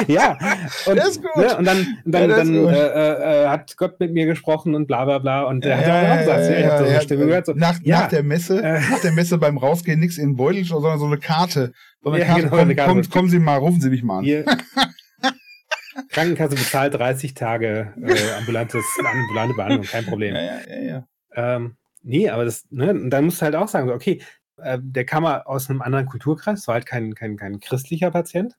ja. Und, das ist gut. Ne, und dann, dann, ja, dann äh, äh, äh, hat Gott mit mir gesprochen und bla bla bla. Und er hat ja, auch gesagt, ja, ich habe so eine Stimme gehört. So,
nach, nach der Messe, äh, nach der Messe beim Rausgehen nichts in den Beutel, sondern so eine Karte. So eine Karte, genau, komm, eine Karte. Kommen, kommen Sie mal, rufen Sie mich mal an. Hier.
Krankenkasse bezahlt 30 Tage äh, ambulantes, ambulante Behandlung, kein Problem.
Ja, ja, ja, ja.
Ähm, nee, aber das, ne, und dann musst du halt auch sagen, okay, äh, der kam aus einem anderen Kulturkreis, war halt kein, kein, kein christlicher Patient.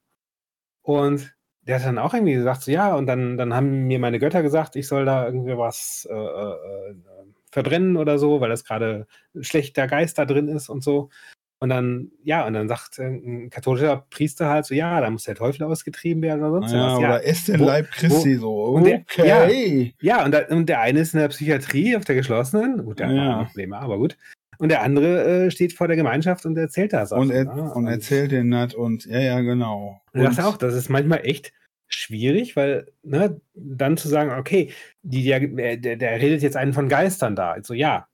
Und der hat dann auch irgendwie gesagt, so, ja, und dann, dann haben mir meine Götter gesagt, ich soll da irgendwie was äh, äh, verbrennen oder so, weil das gerade schlechter Geist da drin ist und so. Und dann, ja, und dann sagt ein katholischer Priester halt so, ja, da muss der Teufel ausgetrieben werden oder sonst
naja, was. Ja, oder ist den Leib Christi wo, so.
Okay. Der, ja, ja und, da, und, der eine ist in der Psychiatrie auf der geschlossenen, gut, der ja. hat Probleme, aber gut. Und der andere äh, steht vor der Gemeinschaft und erzählt das.
Und, er, ne? und erzählt den Nat und ja, ja, genau.
Und ich dachte auch, das ist manchmal echt schwierig, weil ne, dann zu sagen, okay, die, der, der, der redet jetzt einen von Geistern da. Also ja,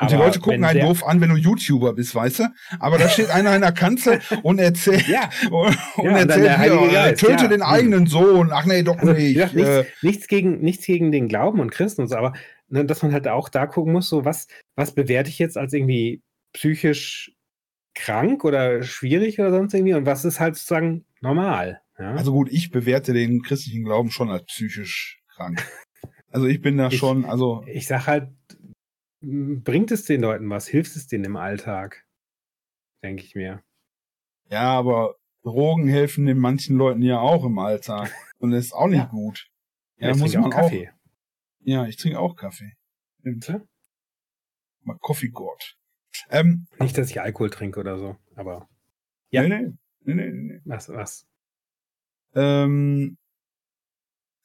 und die Leute gucken halt doof an, wenn du YouTuber bist, weißt du? Aber da steht einer in der Kanzel und erzählt,
ja.
und, und ja, erzählt hier, Geist, töte ja. den eigenen Sohn. Ach nee, doch also, nicht.
Gesagt, nichts, äh, nichts, gegen, nichts gegen den Glauben und Christen aber ne, dass man halt auch da gucken muss, so was, was bewerte ich jetzt als irgendwie psychisch krank oder schwierig oder sonst irgendwie und was ist halt sozusagen normal. Ja?
Also gut, ich bewerte den christlichen Glauben schon als psychisch krank. Also ich bin da ich, schon, also.
Ich sag halt, bringt es den Leuten was? Hilft es denen im Alltag? Denke ich mir.
Ja, aber Drogen helfen den manchen Leuten ja auch im Alltag. Und das ist auch nicht ja. gut.
Ja, ja muss man auch Kaffee. Auch,
ja, ich trinke auch Kaffee.
Bitte?
Mal Coffee God.
Ähm, nicht, dass ich Alkohol trinke oder so, aber.
Ja. Nee, nee, nee, nee.
Was, was?
Ähm,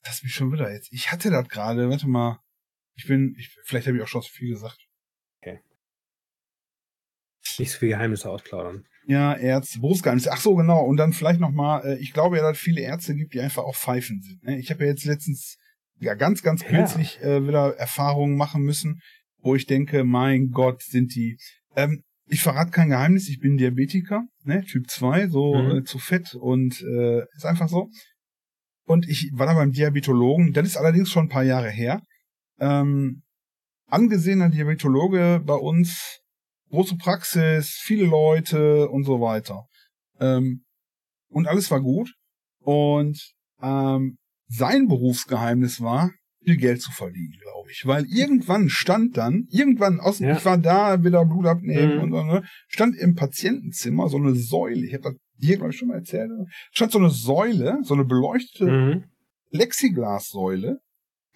lass mich schon wieder jetzt. Ich hatte das gerade, warte mal. Ich bin, ich, vielleicht habe ich auch schon zu viel gesagt.
Okay. Nicht so viel Geheimnisse ausplaudern.
Ja, Ärzte, Berufsgeheimnisse. Ach so, genau. Und dann vielleicht nochmal, äh, ich glaube ja, dass es viele Ärzte gibt, die einfach auch Pfeifen sind. Ne? Ich habe ja jetzt letztens ja ganz, ganz plötzlich ja. äh, wieder Erfahrungen machen müssen, wo ich denke, mein Gott, sind die. Ähm, ich verrate kein Geheimnis, ich bin Diabetiker, ne, Typ 2, so mhm. äh, zu fett und äh, ist einfach so. Und ich war da beim Diabetologen, das ist allerdings schon ein paar Jahre her ähm, angesehener Diabetologe bei uns, große Praxis, viele Leute und so weiter. Ähm, und alles war gut. Und ähm, sein Berufsgeheimnis war, viel Geld zu verdienen, glaube ich. Weil irgendwann stand dann, irgendwann aus, ja. ich war da, wieder Blut abnehmen mhm. und so, ne, stand im Patientenzimmer so eine Säule, ich habe das dir, glaube ich, schon mal erzählt, stand so eine Säule, so eine beleuchtete mhm. Plexiglassäule,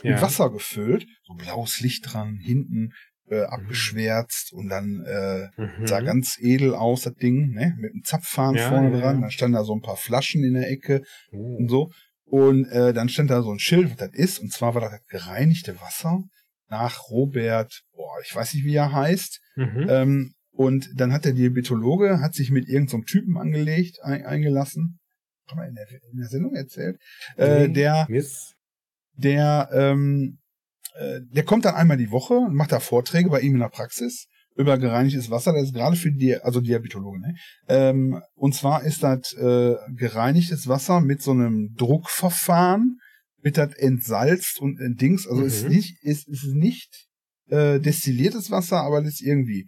ja. mit Wasser gefüllt, so blaues Licht dran, hinten äh, mhm. abgeschwärzt und dann äh, mhm. sah ganz edel aus, das Ding, ne? Mit einem Zapfhahn ja, vorne ja, dran. Dann standen da so ein paar Flaschen in der Ecke oh. und so. Und äh, dann stand da so ein Schild, was das ist. Und zwar war das gereinigte Wasser nach Robert, boah, ich weiß nicht, wie er heißt. Mhm. Ähm, und dann hat der Diabetologe, hat sich mit irgendeinem so Typen angelegt, ein, eingelassen. Haben wir in der, in der Sendung erzählt. Äh, der,
Miss
der, ähm, äh, der kommt dann einmal die Woche und macht da Vorträge bei ihm in der Praxis über gereinigtes Wasser. Das ist gerade für die, also Diabetologen. Ne? Ähm, und zwar ist das äh, gereinigtes Wasser mit so einem Druckverfahren, wird das entsalzt und Dings. Also mhm. ist nicht, ist, ist nicht äh, destilliertes Wasser, aber das ist irgendwie.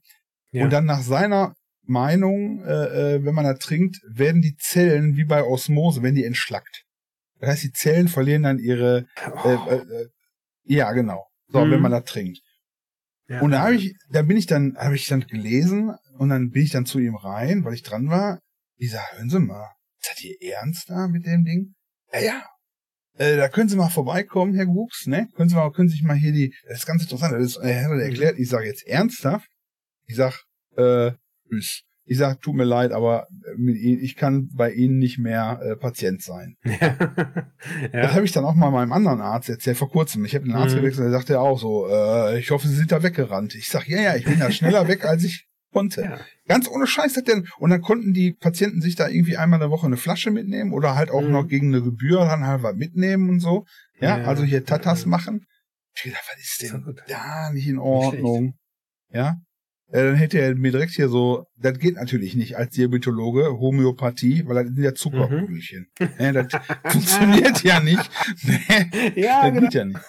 Ja. Und dann nach seiner Meinung, äh, äh, wenn man da trinkt, werden die Zellen wie bei Osmose, wenn die entschlackt. Das heißt, die Zellen verlieren dann ihre, oh. äh, äh, ja, genau. So, mhm. wenn man das trinkt.
Ja.
Und da habe ich, da bin ich dann, habe ich dann gelesen und dann bin ich dann zu ihm rein, weil ich dran war. Ich sag, hören Sie mal, seid ihr ernst da mit dem Ding? Ja, ja. Äh, da können Sie mal vorbeikommen, Herr Grups, ne? Können Sie mal, können Sie sich mal hier die, das ist ganz interessant, das ist, er hat erklärt, ich sage jetzt ernsthaft. Ich sag, äh, tschüss. Ich sag, tut mir leid, aber mit Ihnen, ich kann bei Ihnen nicht mehr äh, Patient sein.
ja.
Das
ja.
habe ich dann auch mal meinem anderen Arzt erzählt, vor kurzem. Ich habe den Arzt
Mhm.
gewechselt, der sagte auch so, äh, ich hoffe, Sie sind da weggerannt. Ich sag, ja, ja, ich bin da schneller weg, als ich konnte.
ja.
Ganz ohne Scheiß hat der, und dann konnten die Patienten sich da irgendwie einmal in der Woche eine Flasche mitnehmen oder halt auch
Mhm.
noch gegen eine Gebühr dann halt was mitnehmen und so. Ja,
Ja,
also hier Tatas
ja.
machen. Ich gedacht, was ist denn da nicht in. Ordnung? Ja. Äh, dann hätte er mir direkt hier so, das geht natürlich nicht als Diabetologe, Homöopathie, weil das sind ja Zuckerkügelchen. Ja, das funktioniert ja nicht. Nee,
ja,
das
genau.
geht ja nicht.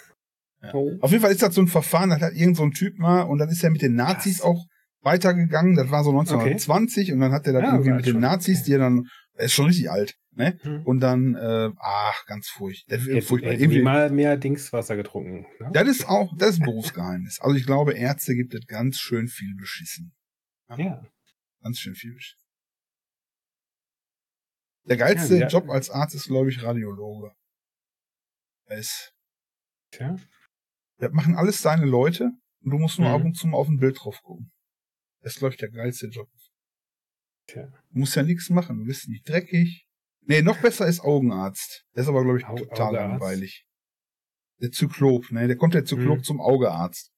Oh.
Auf jeden Fall ist das so ein Verfahren, das hat irgend so ein Typ mal und dann ist er mit den Nazis
Krass.
auch weitergegangen. Das war so 1920 und dann hat er das
Ja,
irgendwie mit den
schon-
Nazis, die er dann, er ist schon richtig alt, ne?
Hm.
Und dann, äh, ach, ganz furchtbar. Das,
Hätte,
furchtbar.
hätte
Irgendwie,
mal mehr Dingswasser getrunken. Ne?
das ist auch, das ist ein Berufsgeheimnis. Also ich glaube, Ärzte gibt es ganz schön viel beschissen.
Ja.
Ganz schön viel beschissen. Der geilste
Ja, ja.
Job als Arzt ist, glaube ich, Radiologe. Ist,
Tja.
das machen alles deine Leute und du musst nur
Mhm.
ab und zu mal auf ein Bild drauf gucken. Das ist, glaube ich, der geilste Job.
Tja.
Du musst ja nichts machen, du bist nicht dreckig. Nee, noch besser ist Augenarzt. Der ist aber, glaube ich,
Au-
total
Augearzt?
langweilig. Der Zyklop, ne? Der kommt der Zyklop
Mhm.
zum Augearzt.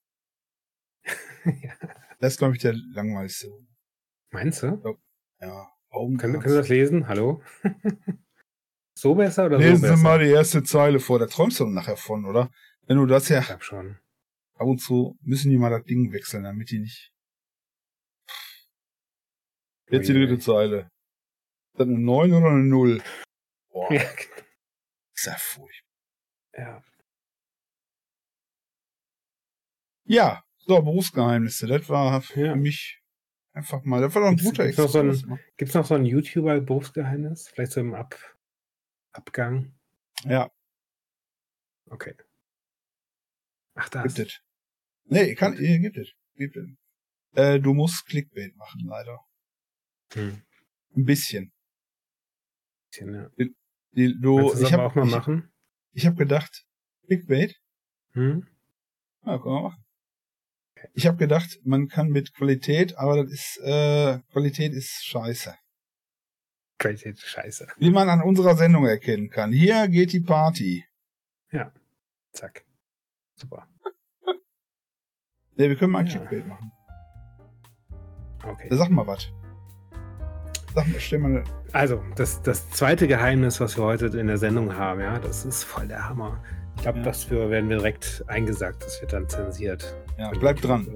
ja.
Das ist, glaube ich, der langweiligste.
Meinst du?
Ja,
Können,
Augenarzt.
können Sie das lesen? Hallo? so besser oder
Lesen
so besser?
Sie mal die erste Zeile vor, da träumst du nachher von, oder? Wenn du das ja
Ich glaub schon.
ab und zu müssen die mal das Ding wechseln, damit die nicht. Jetzt die dritte Zeile. Das eine 9 oder eine 0? Boah,
Ja.
ist ja furchtbar.
ja.
Ja, so, Berufsgeheimnisse. Das war für
Ja.
mich einfach mal, das war doch ein
Gibt's-
guter
gibt's noch so ein-
ne?
Gibt es noch so ein YouTuber-Berufsgeheimnis? Vielleicht so im Ab Abgang?
Ja,
Okay. Ach, das.
gibt es. Nee, kann, äh, gibt es. Gibt es. Äh, du musst Clickbait machen, leider.
Hm.
Ein bisschen.
Ja.
Die, du, ich habe
auch mal
ich,
machen?
ich hab gedacht, Clickbait,
Hm?
ja, können wir machen. Ich habe gedacht, man kann mit Qualität, aber das ist, äh, Qualität ist scheiße.
Qualität ist scheiße.
Wie man an unserer Sendung erkennen kann. Hier geht die Party.
Zack. Super.
Nee, wir können mal ein
Ja.
Clickbait machen.
Okay.
Sag mal was. Sag mal, stell mal,
Also, das, das zweite Geheimnis, was wir heute in der Sendung haben, ja, das ist voll der Hammer. Ich glaube,
Ja.
dafür werden wir direkt eingesagt. Das wird dann zensiert.
ja, bleib dran.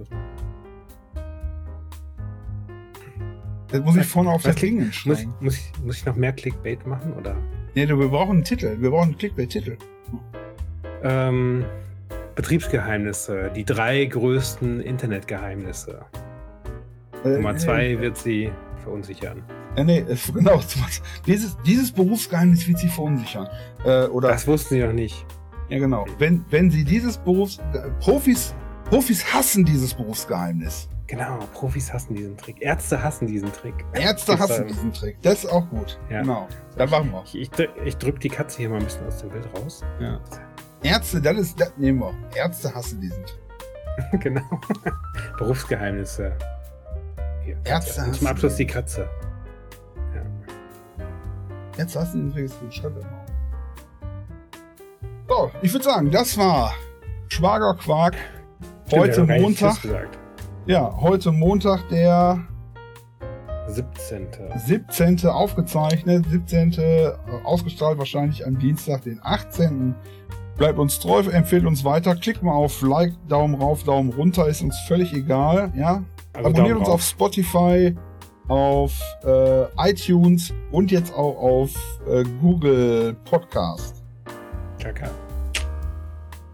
Das muss ich vorne auf das Ding
Muss muss, ich, muss ich noch mehr Clickbait machen? Oder?
Nee, du, wir brauchen einen Titel. Wir brauchen einen Clickbait-Titel.
Ähm, Betriebsgeheimnisse. Die drei größten Internetgeheimnisse.
Äh,
Nummer
nee,
zwei wird sie verunsichern.
Ja, nee, es- genau. Dieses, dieses Berufsgeheimnis wird sie verunsichern. Äh, oder,
Das wussten sie noch nicht.
ja genau. Wenn, wenn sie dieses Berufs, Profis, Profis hassen dieses Berufsgeheimnis.
Genau, Profis hassen diesen Trick. Ärzte hassen diesen Trick.
Ärzte
Gibt's
hassen
da-
diesen Trick. Das ist auch gut.
Ja.
Genau. Dann machen wir.
Ich, ich, drück- ich drück die Katze hier mal ein bisschen aus dem Bild raus.
Ja. Ärzte, das ist, das nehmen wir. Ärzte hassen diesen Trick.
genau. Berufsgeheimnisse. Hier,
Ärzte
Und
hassen
zum Abschluss die Katze. Ja.
Diesen Trick. Ist gut. Schreib das mal. So, ich würde sagen, das war Schwagerquark. Heute
nicht
Montag. Ja, heute Montag, der
17.
17. aufgezeichnet, 17. äh, ausgestrahlt wahrscheinlich am Dienstag, den 18. Bleibt uns treu, empfehlt uns weiter, klickt mal auf Like, Daumen rauf, Daumen runter, ist uns völlig egal, ja.
Also
Abonniert uns
rauf.
auf Spotify, auf äh, iTunes und jetzt auch auf äh, Google Podcast.
Chaka.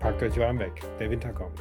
Packt euch warm weg. Der Winter kommt.